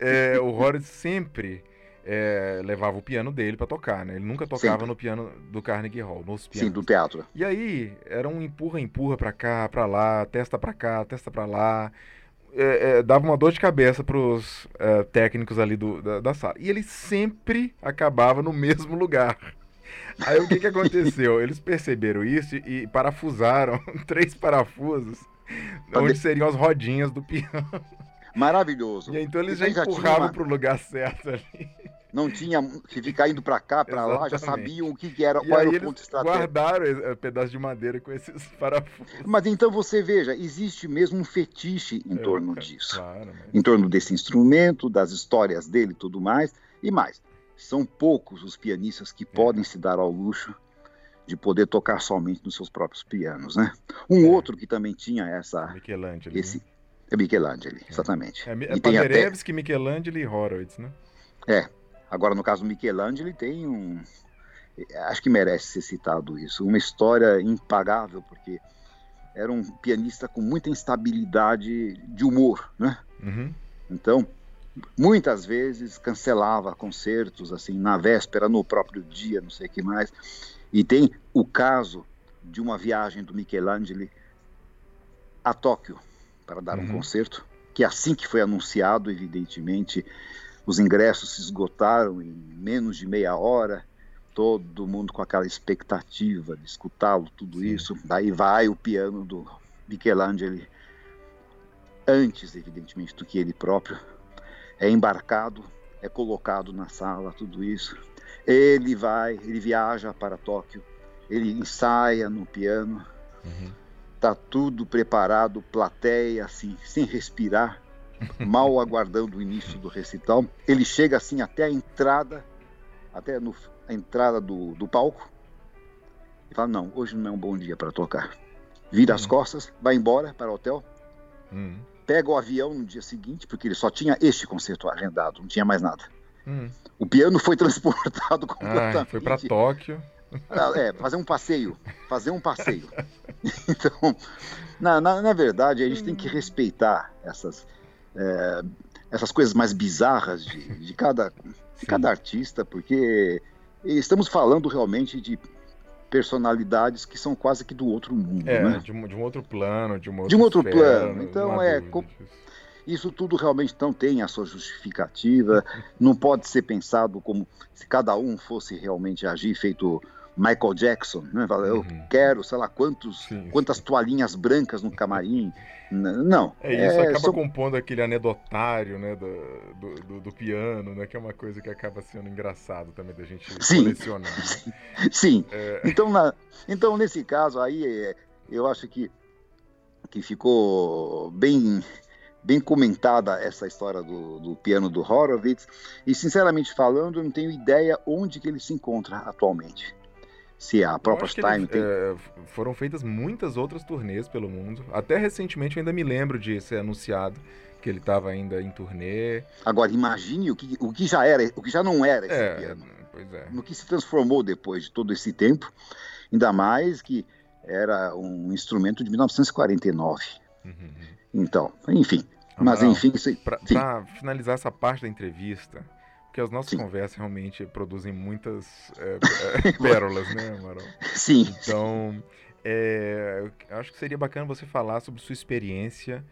é, o Horowitz sempre é, levava o piano dele para tocar, né? Ele nunca tocava Sempre. no piano do Carnegie Hall, nos pianos. Sim, do teatro. E aí era um empurra, empurra para cá, para lá, testa para cá, testa para lá. É, é, dava uma dor de cabeça pros é, técnicos ali do, da, da, sala. E ele sempre acabava no mesmo lugar. Aí o que, que aconteceu? Eles perceberam isso e, parafusaram [laughs] três parafusos onde seriam as rodinhas do piano. Maravilhoso. E então eles já empurravam uma... para o lugar certo ali não tinha que ficar indo para cá, para lá, já sabiam o que, que era, e qual era o ponto estratégico. Guardaram o pedaço de madeira com esses [laughs] parafusos. Mas então você veja, existe mesmo um fetiche em é, torno disso. Claro, mas... Em torno desse instrumento, das histórias dele e tudo mais. E mais, são poucos os pianistas que é. podem se dar ao luxo de poder tocar somente nos seus próprios pianos, né? Um é. outro que também tinha essa Michelangelo, esse né? é Michelangelo, exatamente. É, é, é Paderewski, até... Michelangelo e Horowitz, né? É, Agora, no caso do Michelangelo, ele tem um. Acho que merece ser citado isso. Uma história impagável, porque era um pianista com muita instabilidade de humor, né? Uhum. Então, muitas vezes cancelava concertos, assim, na véspera, no próprio dia, não sei o que mais. E tem o caso de uma viagem do Michelangelo a Tóquio para dar uhum. um concerto, que assim que foi anunciado, evidentemente, os ingressos se esgotaram em menos de meia hora, todo mundo com aquela expectativa de escutá-lo, tudo Sim. isso. Daí vai o piano do Michelangelo, antes, evidentemente, do que ele próprio. É embarcado, é colocado na sala, tudo isso. Ele vai, ele viaja para Tóquio, ele ensaia no piano. Uhum. Tá tudo preparado, plateia assim, sem respirar [laughs] mal aguardando o início do recital. Ele chega assim até a entrada, até no, a entrada do, do palco, e fala: Não, hoje não é um bom dia para tocar. Vira as hum. costas, vai embora para o hotel, hum. Pega o avião no dia seguinte, porque ele só tinha este concerto arrendado, não tinha mais nada. Hum. O piano foi [laughs] transportado completamente. Ah, foi para Tóquio. Ah, é, fazer um passeio. Fazer um passeio. [laughs] Então, na, na, na verdade, a gente tem que respeitar essas, é, essas coisas mais bizarras de, de, cada, de cada artista, porque estamos falando realmente de personalidades que são quase que do outro mundo, é, né? de, um, de um outro plano, de, uma de um outro esfera, plano. Então é isso tudo realmente não tem a sua justificativa, [laughs] não pode ser pensado como se cada um fosse realmente agir feito Michael Jackson, né? Eu uhum. quero, sei lá, quantos, sim, quantas sim. toalhinhas brancas no camarim. Não. É isso, é, acaba só... compondo aquele anedotário, né, do, do, do, do, piano, né, que é uma coisa que acaba sendo engraçado também da gente sim. colecionar. Né? [laughs] Sim. É... Então, na, então, nesse caso aí, é, eu acho que, que ficou bem bem comentada essa história do, do, piano do Horowitz e sinceramente falando eu não tenho ideia onde que ele se encontra atualmente se a própria Time tem... é, foram feitas muitas outras turnês pelo mundo. Até recentemente eu ainda me lembro de ser anunciado que ele estava ainda em turnê. Agora imagine o que, o que já era, o que já não era esse é, piano. Pois é. No que se transformou depois de todo esse tempo, ainda mais que era um instrumento de 1949. Uhum. Então, enfim. Mas enfim, para finalizar essa parte da entrevista, porque as nossas Sim. conversas realmente produzem muitas é, [laughs] é, pérolas, né, Amaral? Sim. Então, é, acho que seria bacana você falar sobre sua experiência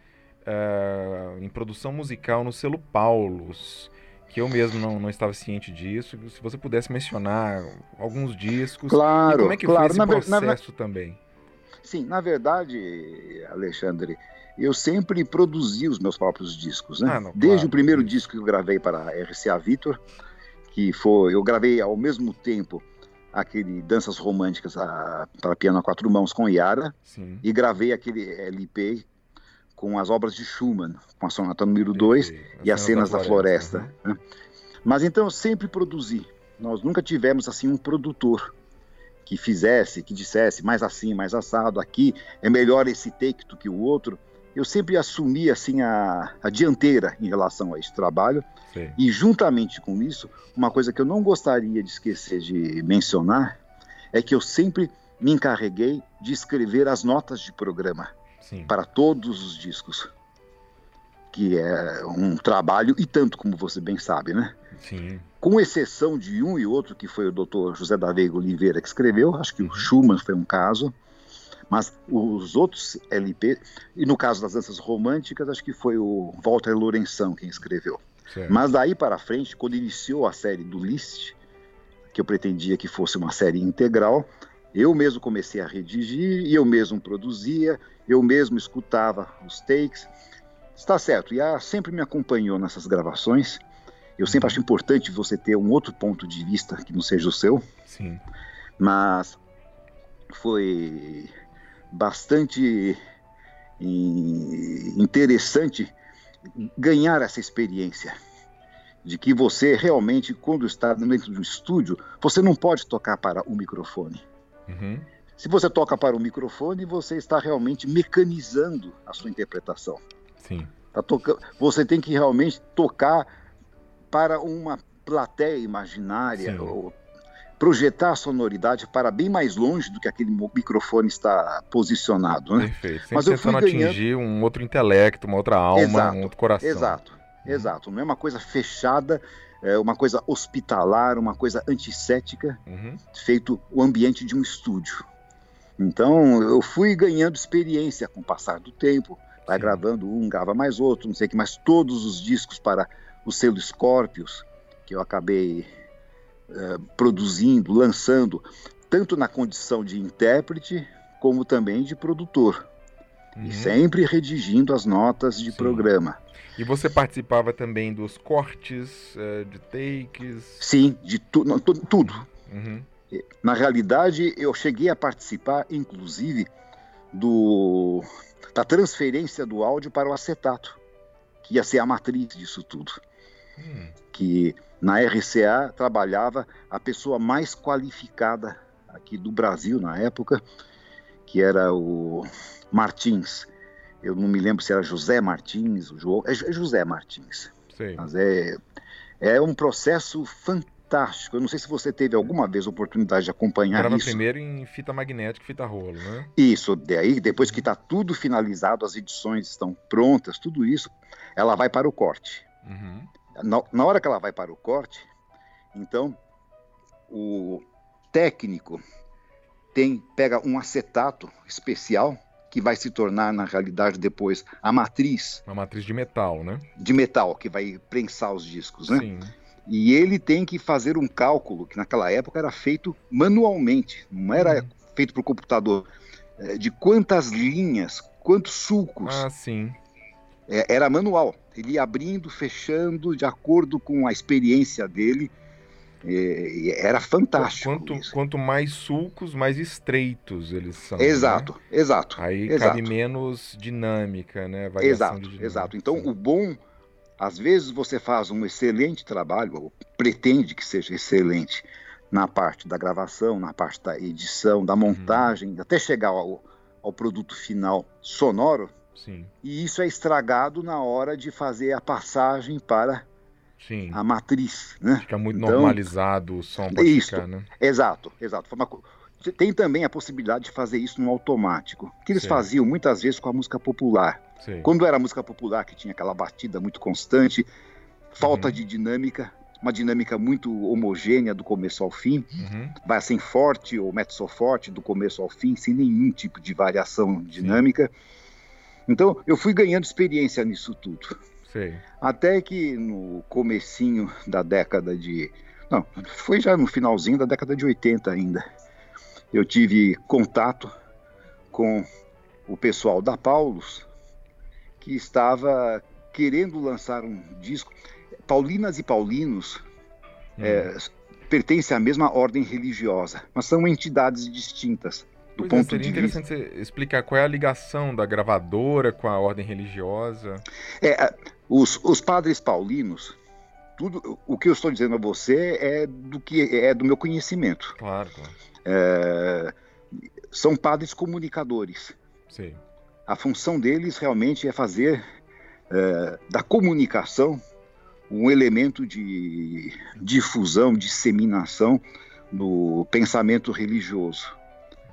uh, em produção musical no selo Paulus, que eu mesmo não, não estava ciente disso. Se você pudesse mencionar alguns discos. Claro, e como é que claro. foi esse na, processo na, também? Sim, na verdade, Alexandre, eu sempre produzi os meus próprios discos, né? Ah, não, Desde claro. o primeiro disco que eu gravei para a RCA Victor, que foi, eu gravei ao mesmo tempo aquele Danças Românticas para piano a quatro mãos com Yara, Sim. e gravei aquele LP com as obras de Schumann, com a sonata número 2 e as cenas da floresta. Da floresta uhum. né? Mas então eu sempre produzi. Nós nunca tivemos assim um produtor que fizesse, que dissesse mais assim, mais assado, aqui é melhor esse take do que o outro eu sempre assumi assim a, a dianteira em relação a esse trabalho. Sim. E juntamente com isso, uma coisa que eu não gostaria de esquecer de mencionar é que eu sempre me encarreguei de escrever as notas de programa Sim. para todos os discos. Que é um trabalho, e tanto como você bem sabe, né? Sim. Com exceção de um e outro, que foi o Dr. José da Veiga Oliveira que escreveu, acho que o uhum. Schumann foi um caso, mas os outros LP, e no caso das danças românticas, acho que foi o Walter Lourenção quem escreveu. Certo. Mas daí para frente, quando iniciou a série do List, que eu pretendia que fosse uma série integral, eu mesmo comecei a redigir e eu mesmo produzia, eu mesmo escutava os takes. Está certo, e a sempre me acompanhou nessas gravações. Eu sempre acho importante você ter um outro ponto de vista que não seja o seu. Sim. Mas foi bastante interessante ganhar essa experiência de que você realmente, quando está dentro de um estúdio, você não pode tocar para o microfone. Uhum. Se você toca para o microfone, você está realmente mecanizando a sua interpretação. Sim. Tá toca... Você tem que realmente tocar para uma plateia imaginária, ou projetar a sonoridade para bem mais longe do que aquele microfone está posicionado. Né? Perfeito. Sempre Mas eu fui ganhando... atingir um outro intelecto, uma outra alma, exato, um outro coração. Exato, uhum. exato. Não é uma coisa fechada, é uma coisa hospitalar, uma coisa antissética, uhum. feito o ambiente de um estúdio. Então eu fui ganhando experiência com o passar do tempo, vai Sim. gravando um, grava mais outro, não sei o que, mas todos os discos para o selo Scorpius, que eu acabei eh, produzindo, lançando, tanto na condição de intérprete como também de produtor. Uhum. E sempre redigindo as notas de Sim. programa. E você participava também dos cortes, uh, de takes? Sim, de tu, não, tu, tudo. Uhum. Na realidade, eu cheguei a participar, inclusive, do, da transferência do áudio para o acetato, que ia ser a matriz disso tudo. Hum. Que na RCA trabalhava a pessoa mais qualificada aqui do Brasil na época, que era o Martins. Eu não me lembro se era José Martins, o João, é, é José Martins. Mas é, é um processo fantástico. Eu não sei se você teve alguma vez a oportunidade de acompanhar Grava isso. primeiro em fita magnética fita rolo, né? Isso, daí depois que está tudo finalizado, as edições estão prontas, tudo isso, ela vai para o corte. Uhum. Na, na hora que ela vai para o corte, então o técnico tem pega um acetato especial que vai se tornar na realidade depois a matriz. Uma matriz de metal, né? De metal que vai prensar os discos, né? Sim. E ele tem que fazer um cálculo que naquela época era feito manualmente, não era uhum. feito por computador, é, de quantas linhas, quantos sulcos. Ah, sim. É, era manual. Ele ia abrindo, fechando de acordo com a experiência dele era fantástico. Quanto, quanto, mais sulcos, mais estreitos eles são. Exato, né? exato. Aí exato. cabe menos dinâmica, né? Variação exato, dinâmica, exato. Então, sim. o bom, às vezes você faz um excelente trabalho, ou pretende que seja excelente, na parte da gravação, na parte da edição, da montagem, uhum. até chegar ao, ao produto final sonoro. Sim. E isso é estragado na hora de fazer a passagem para Sim. a matriz. Né? Fica muito então, normalizado o som. Isso, ficar, né? exato, exato. Tem também a possibilidade de fazer isso no automático, que eles Sim. faziam muitas vezes com a música popular. Sim. Quando era música popular, que tinha aquela batida muito constante, falta uhum. de dinâmica, uma dinâmica muito homogênea do começo ao fim, uhum. vai assim forte ou mezzo forte do começo ao fim, sem nenhum tipo de variação dinâmica. Então, eu fui ganhando experiência nisso tudo. Sei. Até que no comecinho da década de. Não, foi já no finalzinho da década de 80 ainda. Eu tive contato com o pessoal da Paulus, que estava querendo lançar um disco. Paulinas e Paulinos hum. é, pertencem à mesma ordem religiosa, mas são entidades distintas do pois ponto é, seria de interessante vista. você explicar qual é a ligação da gravadora com a ordem religiosa. É, os, os padres paulinos, tudo o que eu estou dizendo a você é do que é do meu conhecimento. Claro, claro. É, são padres comunicadores. Sim. A função deles realmente é fazer é, da comunicação um elemento de difusão, disseminação no pensamento religioso.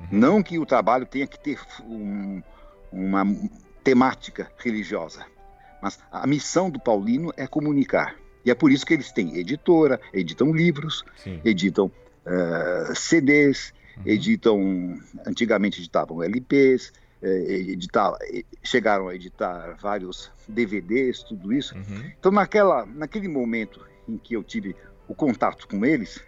Uhum. Não que o trabalho tenha que ter um, uma temática religiosa, mas a missão do Paulino é comunicar. E é por isso que eles têm editora, editam livros, Sim. editam uh, CDs, uhum. editam. Antigamente editavam LPs, eh, editar, chegaram a editar vários DVDs, tudo isso. Uhum. Então, naquela, naquele momento em que eu tive o contato com eles,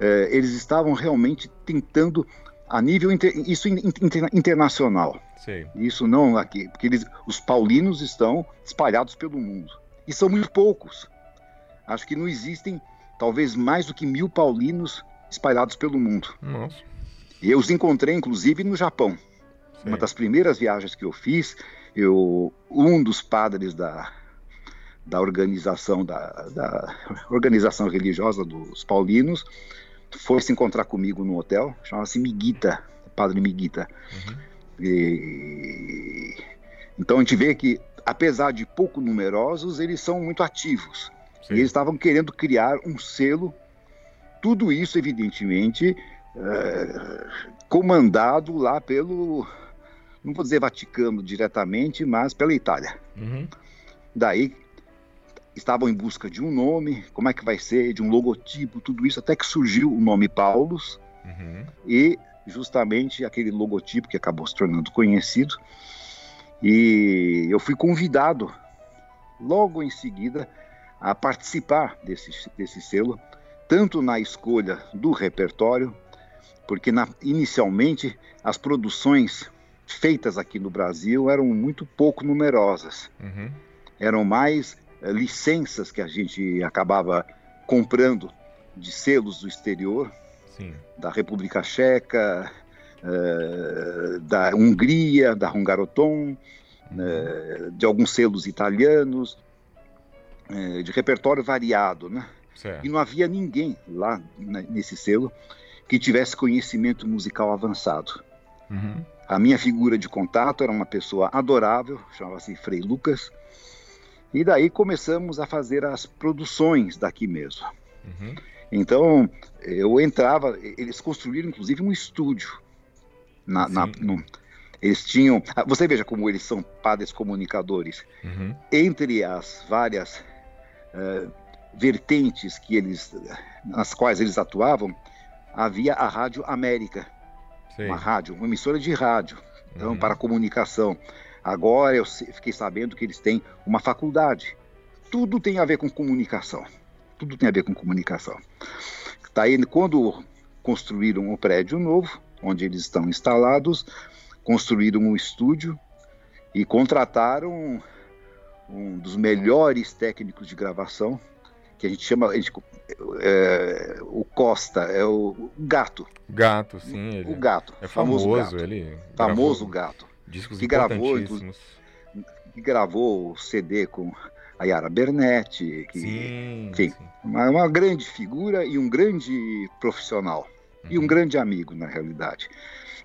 eh, eles estavam realmente tentando a nível inter, isso inter, internacional. Sim. Isso não aqui, porque eles, os paulinos estão espalhados pelo mundo e são muito poucos. Acho que não existem talvez mais do que mil paulinos espalhados pelo mundo. Nossa. E eu os encontrei inclusive no Japão. Sim. Uma das primeiras viagens que eu fiz, eu um dos padres da da organização da, da organização religiosa dos paulinos foi se encontrar comigo no hotel, chamava-se Miguita, Padre Miguita. Uhum. E... Então a gente vê que, apesar de pouco numerosos, eles são muito ativos. Sim. E eles estavam querendo criar um selo, tudo isso, evidentemente, é, comandado lá pelo, não vou dizer Vaticano diretamente, mas pela Itália. Uhum. Daí estavam em busca de um nome, como é que vai ser, de um logotipo, tudo isso, até que surgiu o nome Paulus uhum. e justamente aquele logotipo que acabou se tornando conhecido. E eu fui convidado logo em seguida a participar desse, desse selo, tanto na escolha do repertório, porque na, inicialmente as produções feitas aqui no Brasil eram muito pouco numerosas. Uhum. Eram mais eh, licenças que a gente acabava comprando de selos do exterior, Sim. da República Checa, uh, da Hungria, da Hungaroton, uh, de alguns selos italianos, de repertório variado, né? Certo. E não havia ninguém lá né, nesse selo que tivesse conhecimento musical avançado. Uhum. A minha figura de contato era uma pessoa adorável, chamava-se Frei Lucas, e daí começamos a fazer as produções daqui mesmo. Uhum. Então, eu entrava, eles construíram inclusive um estúdio. Na, na no, eles tinham. Ah, você veja como eles são padres comunicadores. Uhum. Entre as várias uh, vertentes que eles, nas quais eles atuavam, havia a Rádio América. Sim. Uma rádio, uma emissora de rádio, então, uhum. para comunicação. Agora eu fiquei sabendo que eles têm uma faculdade. Tudo tem a ver com comunicação. Tudo tem a ver com comunicação. Tá aí, quando construíram um prédio novo, onde eles estão instalados, construíram um estúdio e contrataram um dos melhores técnicos de gravação, que a gente chama a gente, é, o Costa, é o Gato. Gato, sim. Ele o Gato. É famoso, famoso gato. ele. Famoso Gato. Discos que gravou, que gravou o CD com a Yara Bernetti, que, sim, enfim, sim. Uma, uma, grande figura e um grande profissional uhum. e um uhum. grande amigo na realidade.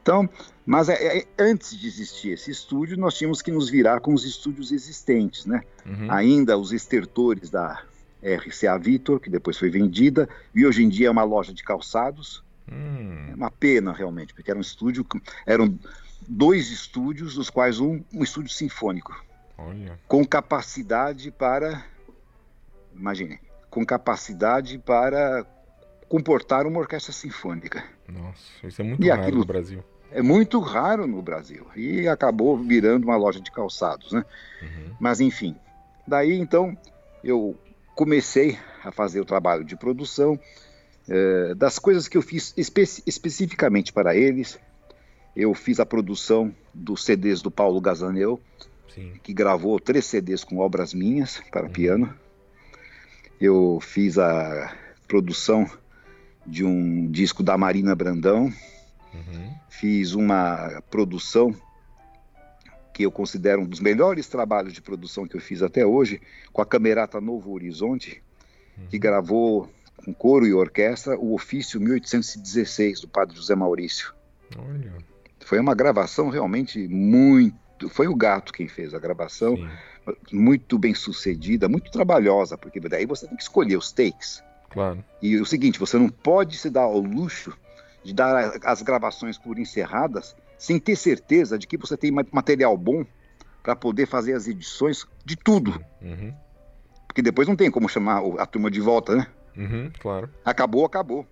Então, mas é, é, antes de existir esse estúdio, nós tínhamos que nos virar com os estúdios existentes, né? Uhum. Ainda os estertores da RCA Victor, que depois foi vendida, e hoje em dia é uma loja de calçados. Hum. É uma pena realmente, porque era um estúdio, eram dois estúdios, dos quais um, um estúdio sinfônico. Olha. Com capacidade para. Imagine, com capacidade para comportar uma orquestra sinfônica. Nossa, isso é muito e raro aquilo, no Brasil. É muito raro no Brasil. E acabou virando uma loja de calçados, né? Uhum. Mas enfim. Daí então eu comecei a fazer o trabalho de produção. É, das coisas que eu fiz espe especificamente para eles, eu fiz a produção dos CDs do Paulo Gazanel, Sim. que gravou três CDs com obras minhas para uhum. piano. Eu fiz a produção de um disco da Marina Brandão. Uhum. Fiz uma produção que eu considero um dos melhores trabalhos de produção que eu fiz até hoje, com a Camerata Novo Horizonte, uhum. que gravou com coro e orquestra o ofício 1816 do Padre José Maurício. Olha. Foi uma gravação realmente muito. Foi o gato quem fez a gravação, Sim. muito bem sucedida, muito trabalhosa, porque daí você tem que escolher os takes. Claro. E o seguinte, você não pode se dar ao luxo de dar as gravações por encerradas sem ter certeza de que você tem material bom para poder fazer as edições de tudo. Uhum. Porque depois não tem como chamar a turma de volta, né? Uhum, claro. Acabou, acabou.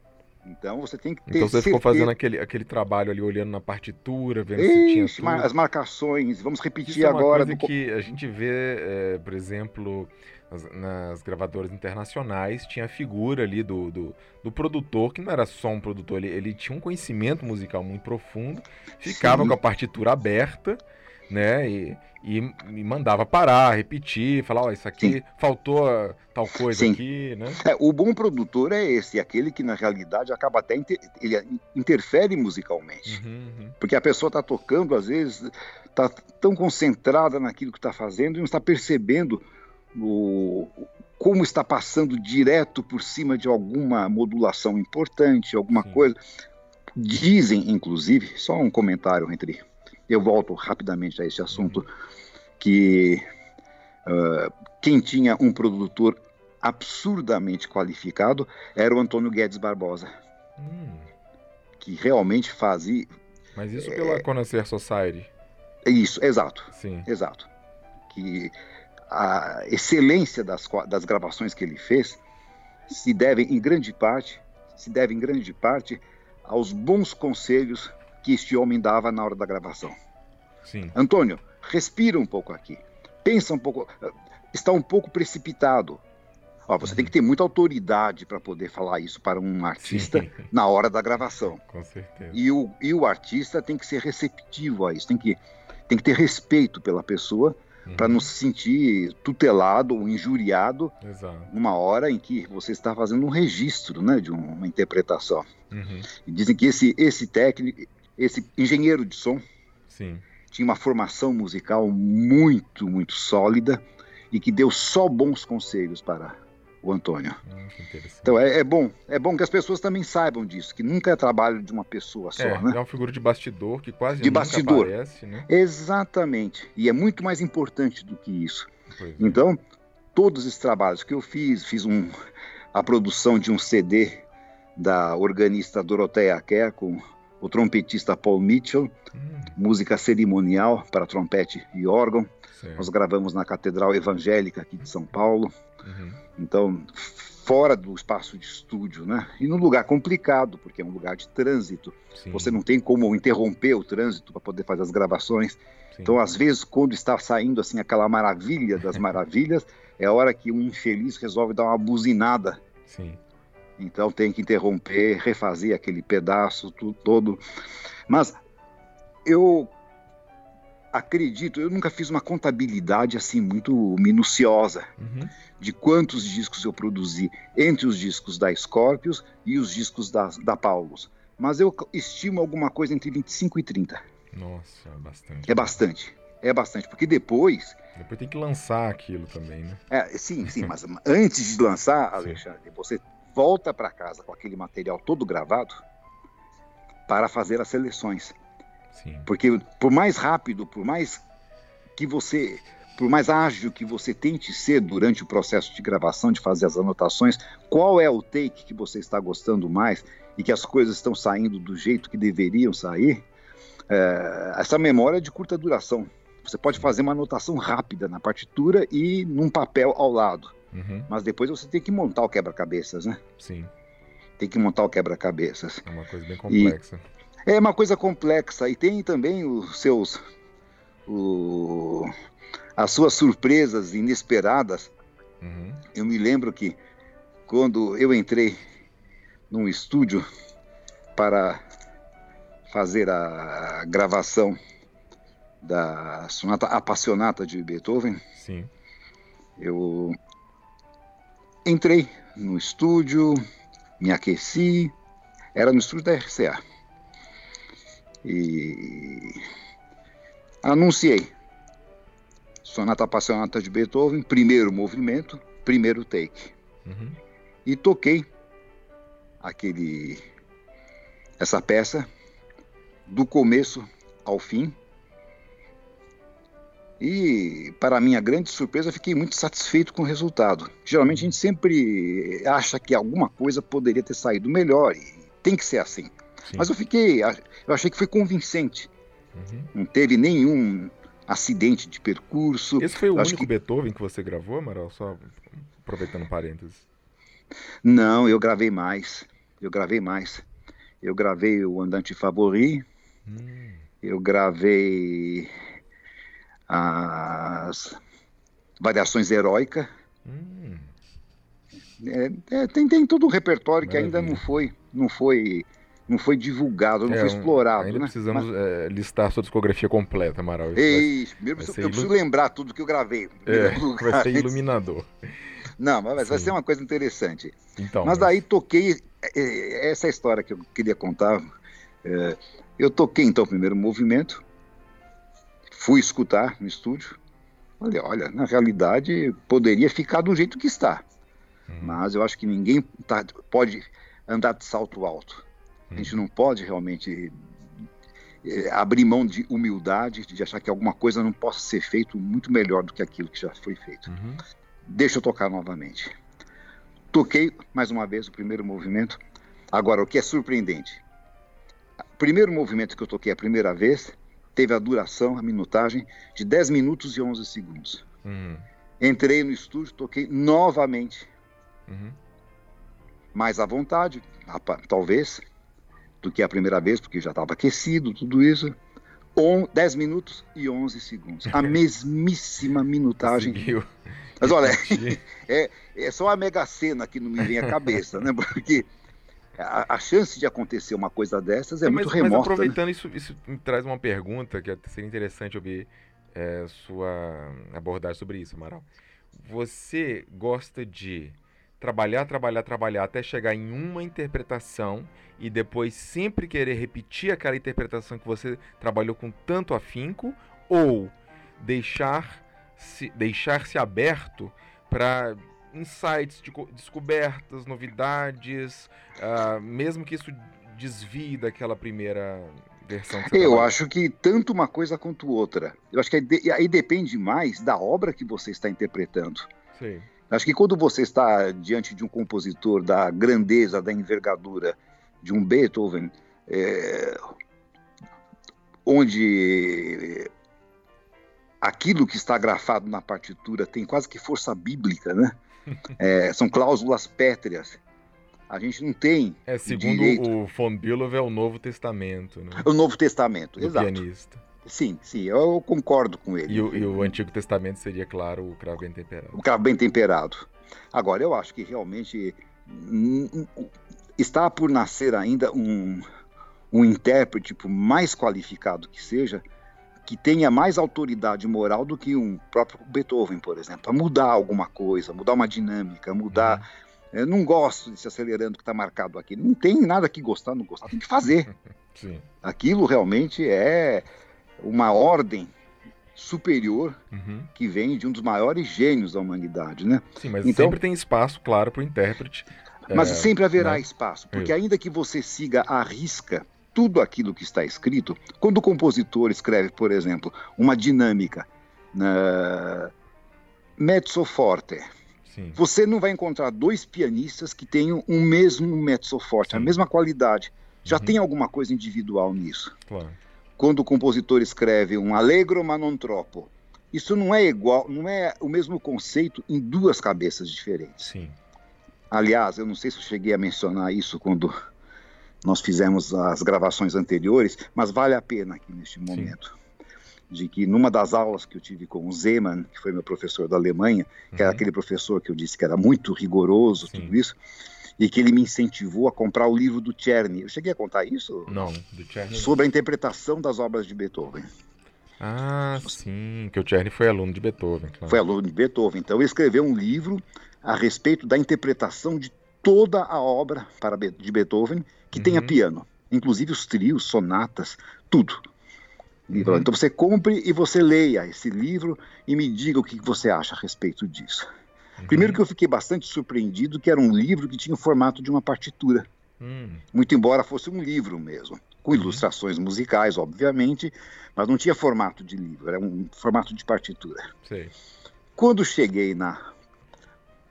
Então você tem que ter. Então você certeza... ficou fazendo aquele, aquele trabalho ali, olhando na partitura, vendo Ixi, se tinha. Tudo. As marcações, vamos repetir Isso agora. É uma coisa do... que a gente vê, é, por exemplo, nas, nas, gravadoras internacionais, tinha a figura ali do, do, do, produtor, que não era só um produtor, ele, ele tinha um conhecimento musical muito profundo, ficava Sim. com a partitura aberta né? E, e, e mandava parar, repetir, falar, ó, oh, isso aqui Sim. faltou tal coisa Sim. aqui, né? É, o bom produtor é esse, aquele que na realidade acaba até inter, ele interfere musicalmente, uhum, uhum. porque a pessoa está tocando às vezes está tão concentrada naquilo que está fazendo e não está percebendo o, como está passando direto por cima de alguma modulação importante, alguma Sim. coisa. Dizem, inclusive, só um comentário entre eu volto rapidamente a esse assunto, que uh, quem tinha um produtor absurdamente qualificado era o Antônio Guedes Barbosa, hum. que realmente fazia... Mas isso é, pela Conacer Society? Isso, exato. Sim. Exato. Que a excelência das, das gravações que ele fez se deve em grande parte, se deve em grande parte aos bons conselhos que este homem dava na hora da gravação. Sim. Antônio, respira um pouco aqui. Pensa um pouco. Está um pouco precipitado. Ó, você uhum. tem que ter muita autoridade para poder falar isso para um artista Sim. na hora da gravação. [laughs] Com certeza. E o, e o artista tem que ser receptivo a isso, tem que, tem que ter respeito pela pessoa uhum. para não se sentir tutelado ou injuriado Exato. numa hora em que você está fazendo um registro né, de uma interpretação. Uhum. Dizem que esse, esse técnico, esse engenheiro de som, Sim. tinha uma formação musical muito, muito sólida e que deu só bons conselhos para o Antônio. Hum, então é, é, bom, é bom que as pessoas também saibam disso, que nunca é trabalho de uma pessoa só, é, né? É uma figura de bastidor que quase de nunca bastidor. aparece, né? Exatamente. E é muito mais importante do que isso. É. então, todos esses trabalhos que eu fiz, fiz um a produção de um CD da organista Dorothea Kerr com o trompetista Paul Mitchell, hum. música cerimonial para trompete e órgão. Certo. Nós gravamos na Catedral Evangélica aqui de São Paulo. Uhum. Então, fora do espaço de estúdio, né? E num lugar complicado, porque é um lugar de trânsito. Sim. Você não tem como interromper o trânsito para poder fazer as gravações. Sim. Então, às vezes, quando está saindo assim aquela maravilha das [laughs] maravilhas, é a hora que um infeliz resolve dar uma buzinada. Sim. Então tem que interromper, refazer aquele pedaço tudo, todo. Mas eu acredito, eu nunca fiz uma contabilidade assim muito minuciosa uhum. de quantos discos eu produzi entre os discos da Scorpius e os discos da, da Paulus. Mas eu estimo alguma coisa entre 25 e 30. Nossa, é bastante. É bastante. É bastante, porque depois. Depois tem que lançar aquilo também, né? É, sim, sim, mas antes de lançar, Alexandre, você volta para casa com aquele material todo gravado para fazer as seleções. Sim. Porque por mais rápido, por mais que você, por mais ágil que você tente ser durante o processo de gravação, de fazer as anotações, qual é o take que você está gostando mais e que as coisas estão saindo do jeito que deveriam sair, é, essa memória é de curta duração. Você pode fazer uma anotação rápida na partitura e num papel ao lado. Uhum. Mas depois você tem que montar o quebra-cabeças, né? Sim. Tem que montar o quebra-cabeças. É uma coisa bem complexa. E é uma coisa complexa. E tem também os seus. O, as suas surpresas inesperadas. Uhum. Eu me lembro que quando eu entrei num estúdio para fazer a gravação da sonata Apassionata de Beethoven, Sim. eu Entrei no estúdio, me aqueci, era no estúdio da RCA. E anunciei. Sonata Apassionata de Beethoven, primeiro movimento, primeiro take. Uhum. E toquei aquele essa peça do começo ao fim e, para minha grande surpresa, fiquei muito satisfeito com o resultado. Geralmente a gente sempre acha que alguma coisa poderia ter saído melhor e tem que ser assim. Sim. Mas eu fiquei, eu achei que foi convincente. Uhum. Não teve nenhum acidente de percurso. Esse foi o único que... Beethoven que você gravou, Amaral? Só aproveitando parênteses. Não, eu gravei mais. Eu gravei mais. Eu gravei o Andante Favori. Hum. Eu gravei as variações heróicas. Hum. É, é, tem, tem todo um repertório Maravilha. que ainda não foi, não foi, não foi divulgado, não é, foi explorado. Ainda né? precisamos Mas... é, listar a sua discografia completa, Amaral. Isso, vai, vai eu ilu... preciso lembrar tudo que eu gravei. É, [laughs] vai ser iluminador. Não, mas Sim. vai ser uma coisa interessante. Então, mas daí toquei é, essa história que eu queria contar. Eu toquei então o primeiro movimento, fui escutar no estúdio. Falei, olha, na realidade poderia ficar do jeito que está. Uhum. Mas eu acho que ninguém tá, pode andar de salto alto. Uhum. A gente não pode realmente é, abrir mão de humildade, de achar que alguma coisa não possa ser feito muito melhor do que aquilo que já foi feito. Uhum. Deixa eu tocar novamente. Toquei mais uma vez o primeiro movimento. Agora, o que é surpreendente, o primeiro movimento que eu toquei a primeira vez, teve a duração, a minutagem de 10 minutos e 11 segundos. Uhum. Entrei no estúdio, toquei novamente. Uhum. Mais à vontade, talvez, do que a primeira vez, porque já estava aquecido, tudo isso. On, 10 minutos e 11 segundos. A [laughs] mesmíssima minutagem. Conseguiu. Mas olha, [laughs] é, é só a mega cena que não me vem à cabeça, né? Porque a, a, chance de acontecer uma coisa dessas é, é muito mas, remota. Mas né? aproveitando, né? isso, isso me traz uma pergunta que seria interessante ouvir é, sua abordagem sobre isso, Amaral. Você gosta de trabalhar, trabalhar, trabalhar até chegar em uma interpretação e depois sempre querer repetir aquela interpretação que você trabalhou com tanto afinco ou deixar-se deixar -se aberto para insights, de descobertas, novidades, uh, mesmo que isso desvie daquela primeira versão. Eu acho que tanto uma coisa quanto outra. Eu acho que aí, aí depende mais da obra que você está interpretando. Sim. Acho que quando você está diante de um compositor da grandeza, da envergadura de um Beethoven, é, onde aquilo que está grafado na partitura tem quase que força bíblica, né? É, são cláusulas pétreas. A gente não tem. É, segundo direito... o von Bülow, é o Novo Testamento. Né? O Novo Testamento, Do exato. Pianista. Sim, sim, eu concordo com ele. E o, e o, Antigo Testamento seria, claro, o cravo bem temperado. O cravo bem temperado. Agora, eu acho que realmente está por nascer ainda um, um intérprete, por mais qualificado que seja, que tenha mais autoridade moral do que um próprio Beethoven, por exemplo, para mudar alguma coisa, mudar uma dinâmica, mudar. Uhum. Eu não gosto de se acelerando que está marcado aqui. Não tem nada que gostar, não gostar, tem que fazer. [laughs] Sim. Aquilo realmente é uma ordem superior uhum. que vem de um dos maiores gênios da humanidade, né? Sim, mas então, sempre tem espaço, claro, para o intérprete. Mas é, sempre haverá né? espaço, porque Isso. ainda que você siga à risca tudo aquilo que está escrito, quando o compositor escreve, por exemplo, uma dinâmica na mezzo forte, Sim. você não vai encontrar dois pianistas que tenham um mesmo mezzo forte, Sim. a mesma qualidade. Já uhum. tem alguma coisa individual nisso. Claro quando o compositor escreve um allegro ma non troppo, isso não é igual, não é o mesmo conceito em duas cabeças diferentes. Sim. Aliás, eu não sei se eu cheguei a mencionar isso quando nós fizemos as gravações anteriores, mas vale a pena aqui neste momento. Sim. De que numa das aulas que eu tive com o Zeman, que foi meu professor da Alemanha, que uhum. era aquele professor que eu disse que era muito rigoroso, Sim. tudo isso, e que ele me incentivou a comprar o livro do Czerny. Eu cheguei a contar isso? Não, do Czerny. Sobre a interpretação das obras de Beethoven. Ah, sim, que o Czerny foi aluno de Beethoven. Claro. Foi aluno de Beethoven. Então ele escreveu um livro a respeito da interpretação de toda a obra para de Beethoven que uhum. tenha piano, inclusive os trios, sonatas, tudo. Uhum. Então você compre e você leia esse livro e me diga o que você acha a respeito disso. Uhum. Primeiro que eu fiquei bastante surpreendido que era um livro que tinha o formato de uma partitura. Uhum. Muito embora fosse um livro mesmo, com uhum. ilustrações musicais, obviamente, mas não tinha formato de livro, era um formato de partitura. Sei. Quando cheguei na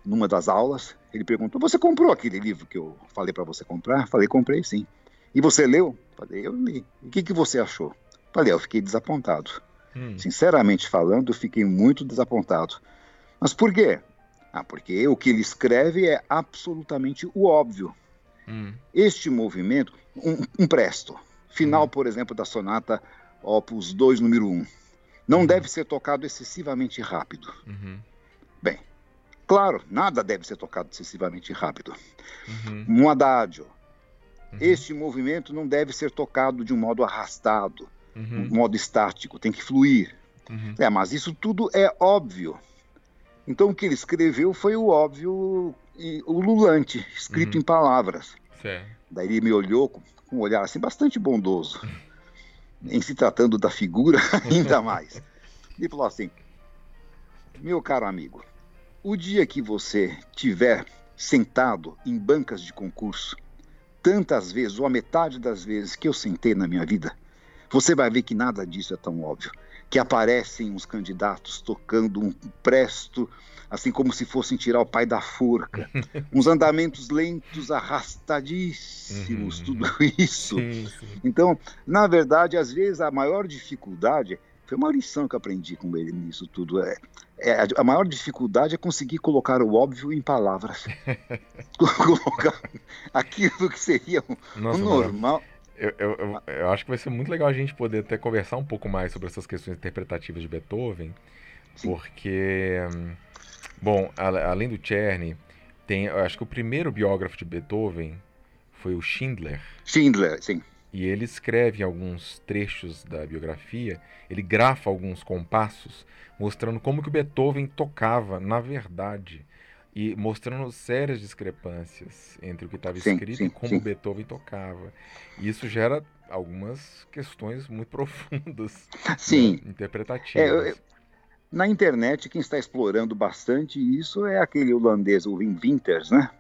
numa das aulas, ele perguntou: "Você comprou aquele livro que eu falei para você comprar?" Falei: "Comprei, sim." "E você leu?" Falei: "Eu li." "E o que que você achou?" Falei: "Eu fiquei desapontado." Hum. Sinceramente falando, eu fiquei muito desapontado. Mas por quê? Ah, porque o que ele escreve é absolutamente o óbvio. Hum. Este movimento, um, um presto, final, hum. por exemplo, da sonata Opus 2, número 1, não uhum. deve ser tocado excessivamente rápido. Uhum. Claro, nada deve ser tocado excessivamente rápido. Uhum. Um adágio. Uhum. Este movimento não deve ser tocado de um modo arrastado, uhum. um modo estático, tem que fluir. Uhum. É, mas isso tudo é óbvio. Então o que ele escreveu foi o óbvio e o lulante, escrito uhum. em palavras. Certo. Daí ele me olhou com, com um olhar assim bastante bondoso, [laughs] em se tratando da figura [laughs] ainda mais. Ele falou assim: Meu caro amigo, o dia que você tiver sentado em bancas de concurso, tantas vezes, ou a metade das vezes que eu sentei na minha vida, você vai ver que nada disso é tão óbvio que aparecem uns candidatos tocando um presto, assim como se fossem tirar o pai da forca. [laughs] uns andamentos lentos, arrastadíssimos, uhum. tudo isso. Sim, sim. Então, na verdade, às vezes a maior dificuldade foi uma lição que aprendi com ele nisso tudo. É, é, a maior dificuldade é conseguir colocar o óbvio em palavras. [laughs] colocar aquilo que seria o Nossa, normal. Eu, eu, eu, eu, acho que vai ser muito legal a gente poder até conversar um pouco mais sobre essas questões interpretativas de Beethoven, Sim. porque, bom, além do Czerny, tem, eu acho que o primeiro biógrafo de Beethoven foi o Schindler. Schindler, sim. E ele escreve alguns trechos da biografia, ele grafa alguns compassos, mostrando como que o Beethoven tocava, na verdade, e mostrando sérias discrepâncias entre o que estava escrito sim, e como sim. Beethoven tocava. E isso gera algumas questões muito [laughs] profundas, sim. Né, interpretativas. É, eu, na internet, quem está explorando bastante isso é aquele holandês, o Wim Winters, né?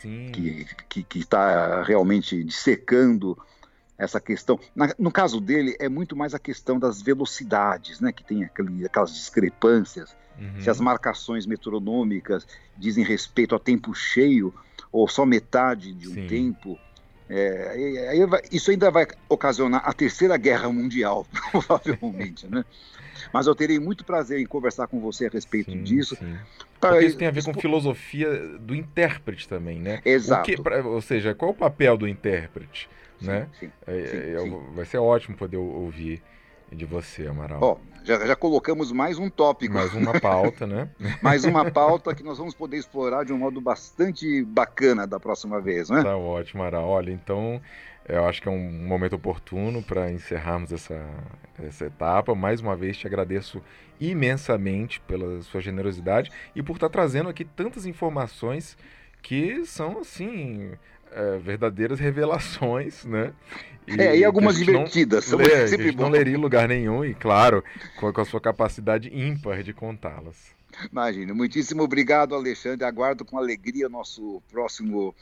Sim. Que, que, que está realmente dissecando essa questão. Na, no caso dele, é muito mais a questão das velocidades, né? Que tem aquele, aquelas discrepâncias. Uhum. Se as marcações metronômicas dizem respeito a tempo cheio ou só metade de um Sim. tempo. É, isso ainda vai ocasionar a terceira guerra mundial, [laughs] provavelmente, né? Mas eu terei muito prazer em conversar com você a respeito sim, disso. Sim. Porque isso tem a ver com filosofia do intérprete também, né? Exato. Que, pra, ou seja, qual o papel do intérprete? Sim, né? Sim, é, é, vai ser ótimo poder ouvir de você, Amaral. Ó, já, já colocamos mais um tópico. Mais uma pauta, né? [laughs] mais uma pauta que nós vamos poder explorar de um modo bastante bacana da próxima vez, né? Tá ótimo, Amaral. Olha, então eu acho que é um momento oportuno para encerrarmos essa, essa etapa. Mais uma vez te agradeço imensamente pela sua generosidade e por estar trazendo aqui tantas informações que são assim é, verdadeiras revelações, né? E, [laughs] é, e algumas divertidas. Não, sempre não leria em lugar nenhum e, claro, com, com a sua capacidade ímpar de contá-las. Imagina. Muitíssimo obrigado, Alexandre. Aguardo com alegria nosso próximo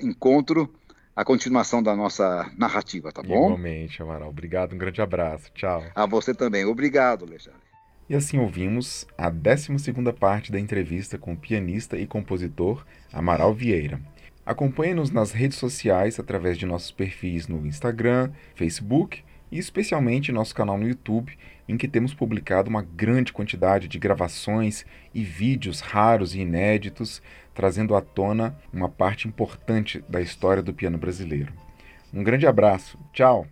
encontro, a continuação da nossa narrativa, tá bom? Igualmente, Amaral. Obrigado, um grande abraço. Tchau. A você também. Obrigado, Alexandre. E assim ouvimos a 12 parte da entrevista com o pianista e compositor Amaral Vieira. Acompanhe-nos nas redes sociais através de nossos perfis no Instagram, Facebook e especialmente nosso canal no YouTube, em que temos publicado uma grande quantidade de gravações e vídeos raros e inéditos, trazendo à tona uma parte importante da história do piano brasileiro. Um grande abraço, tchau!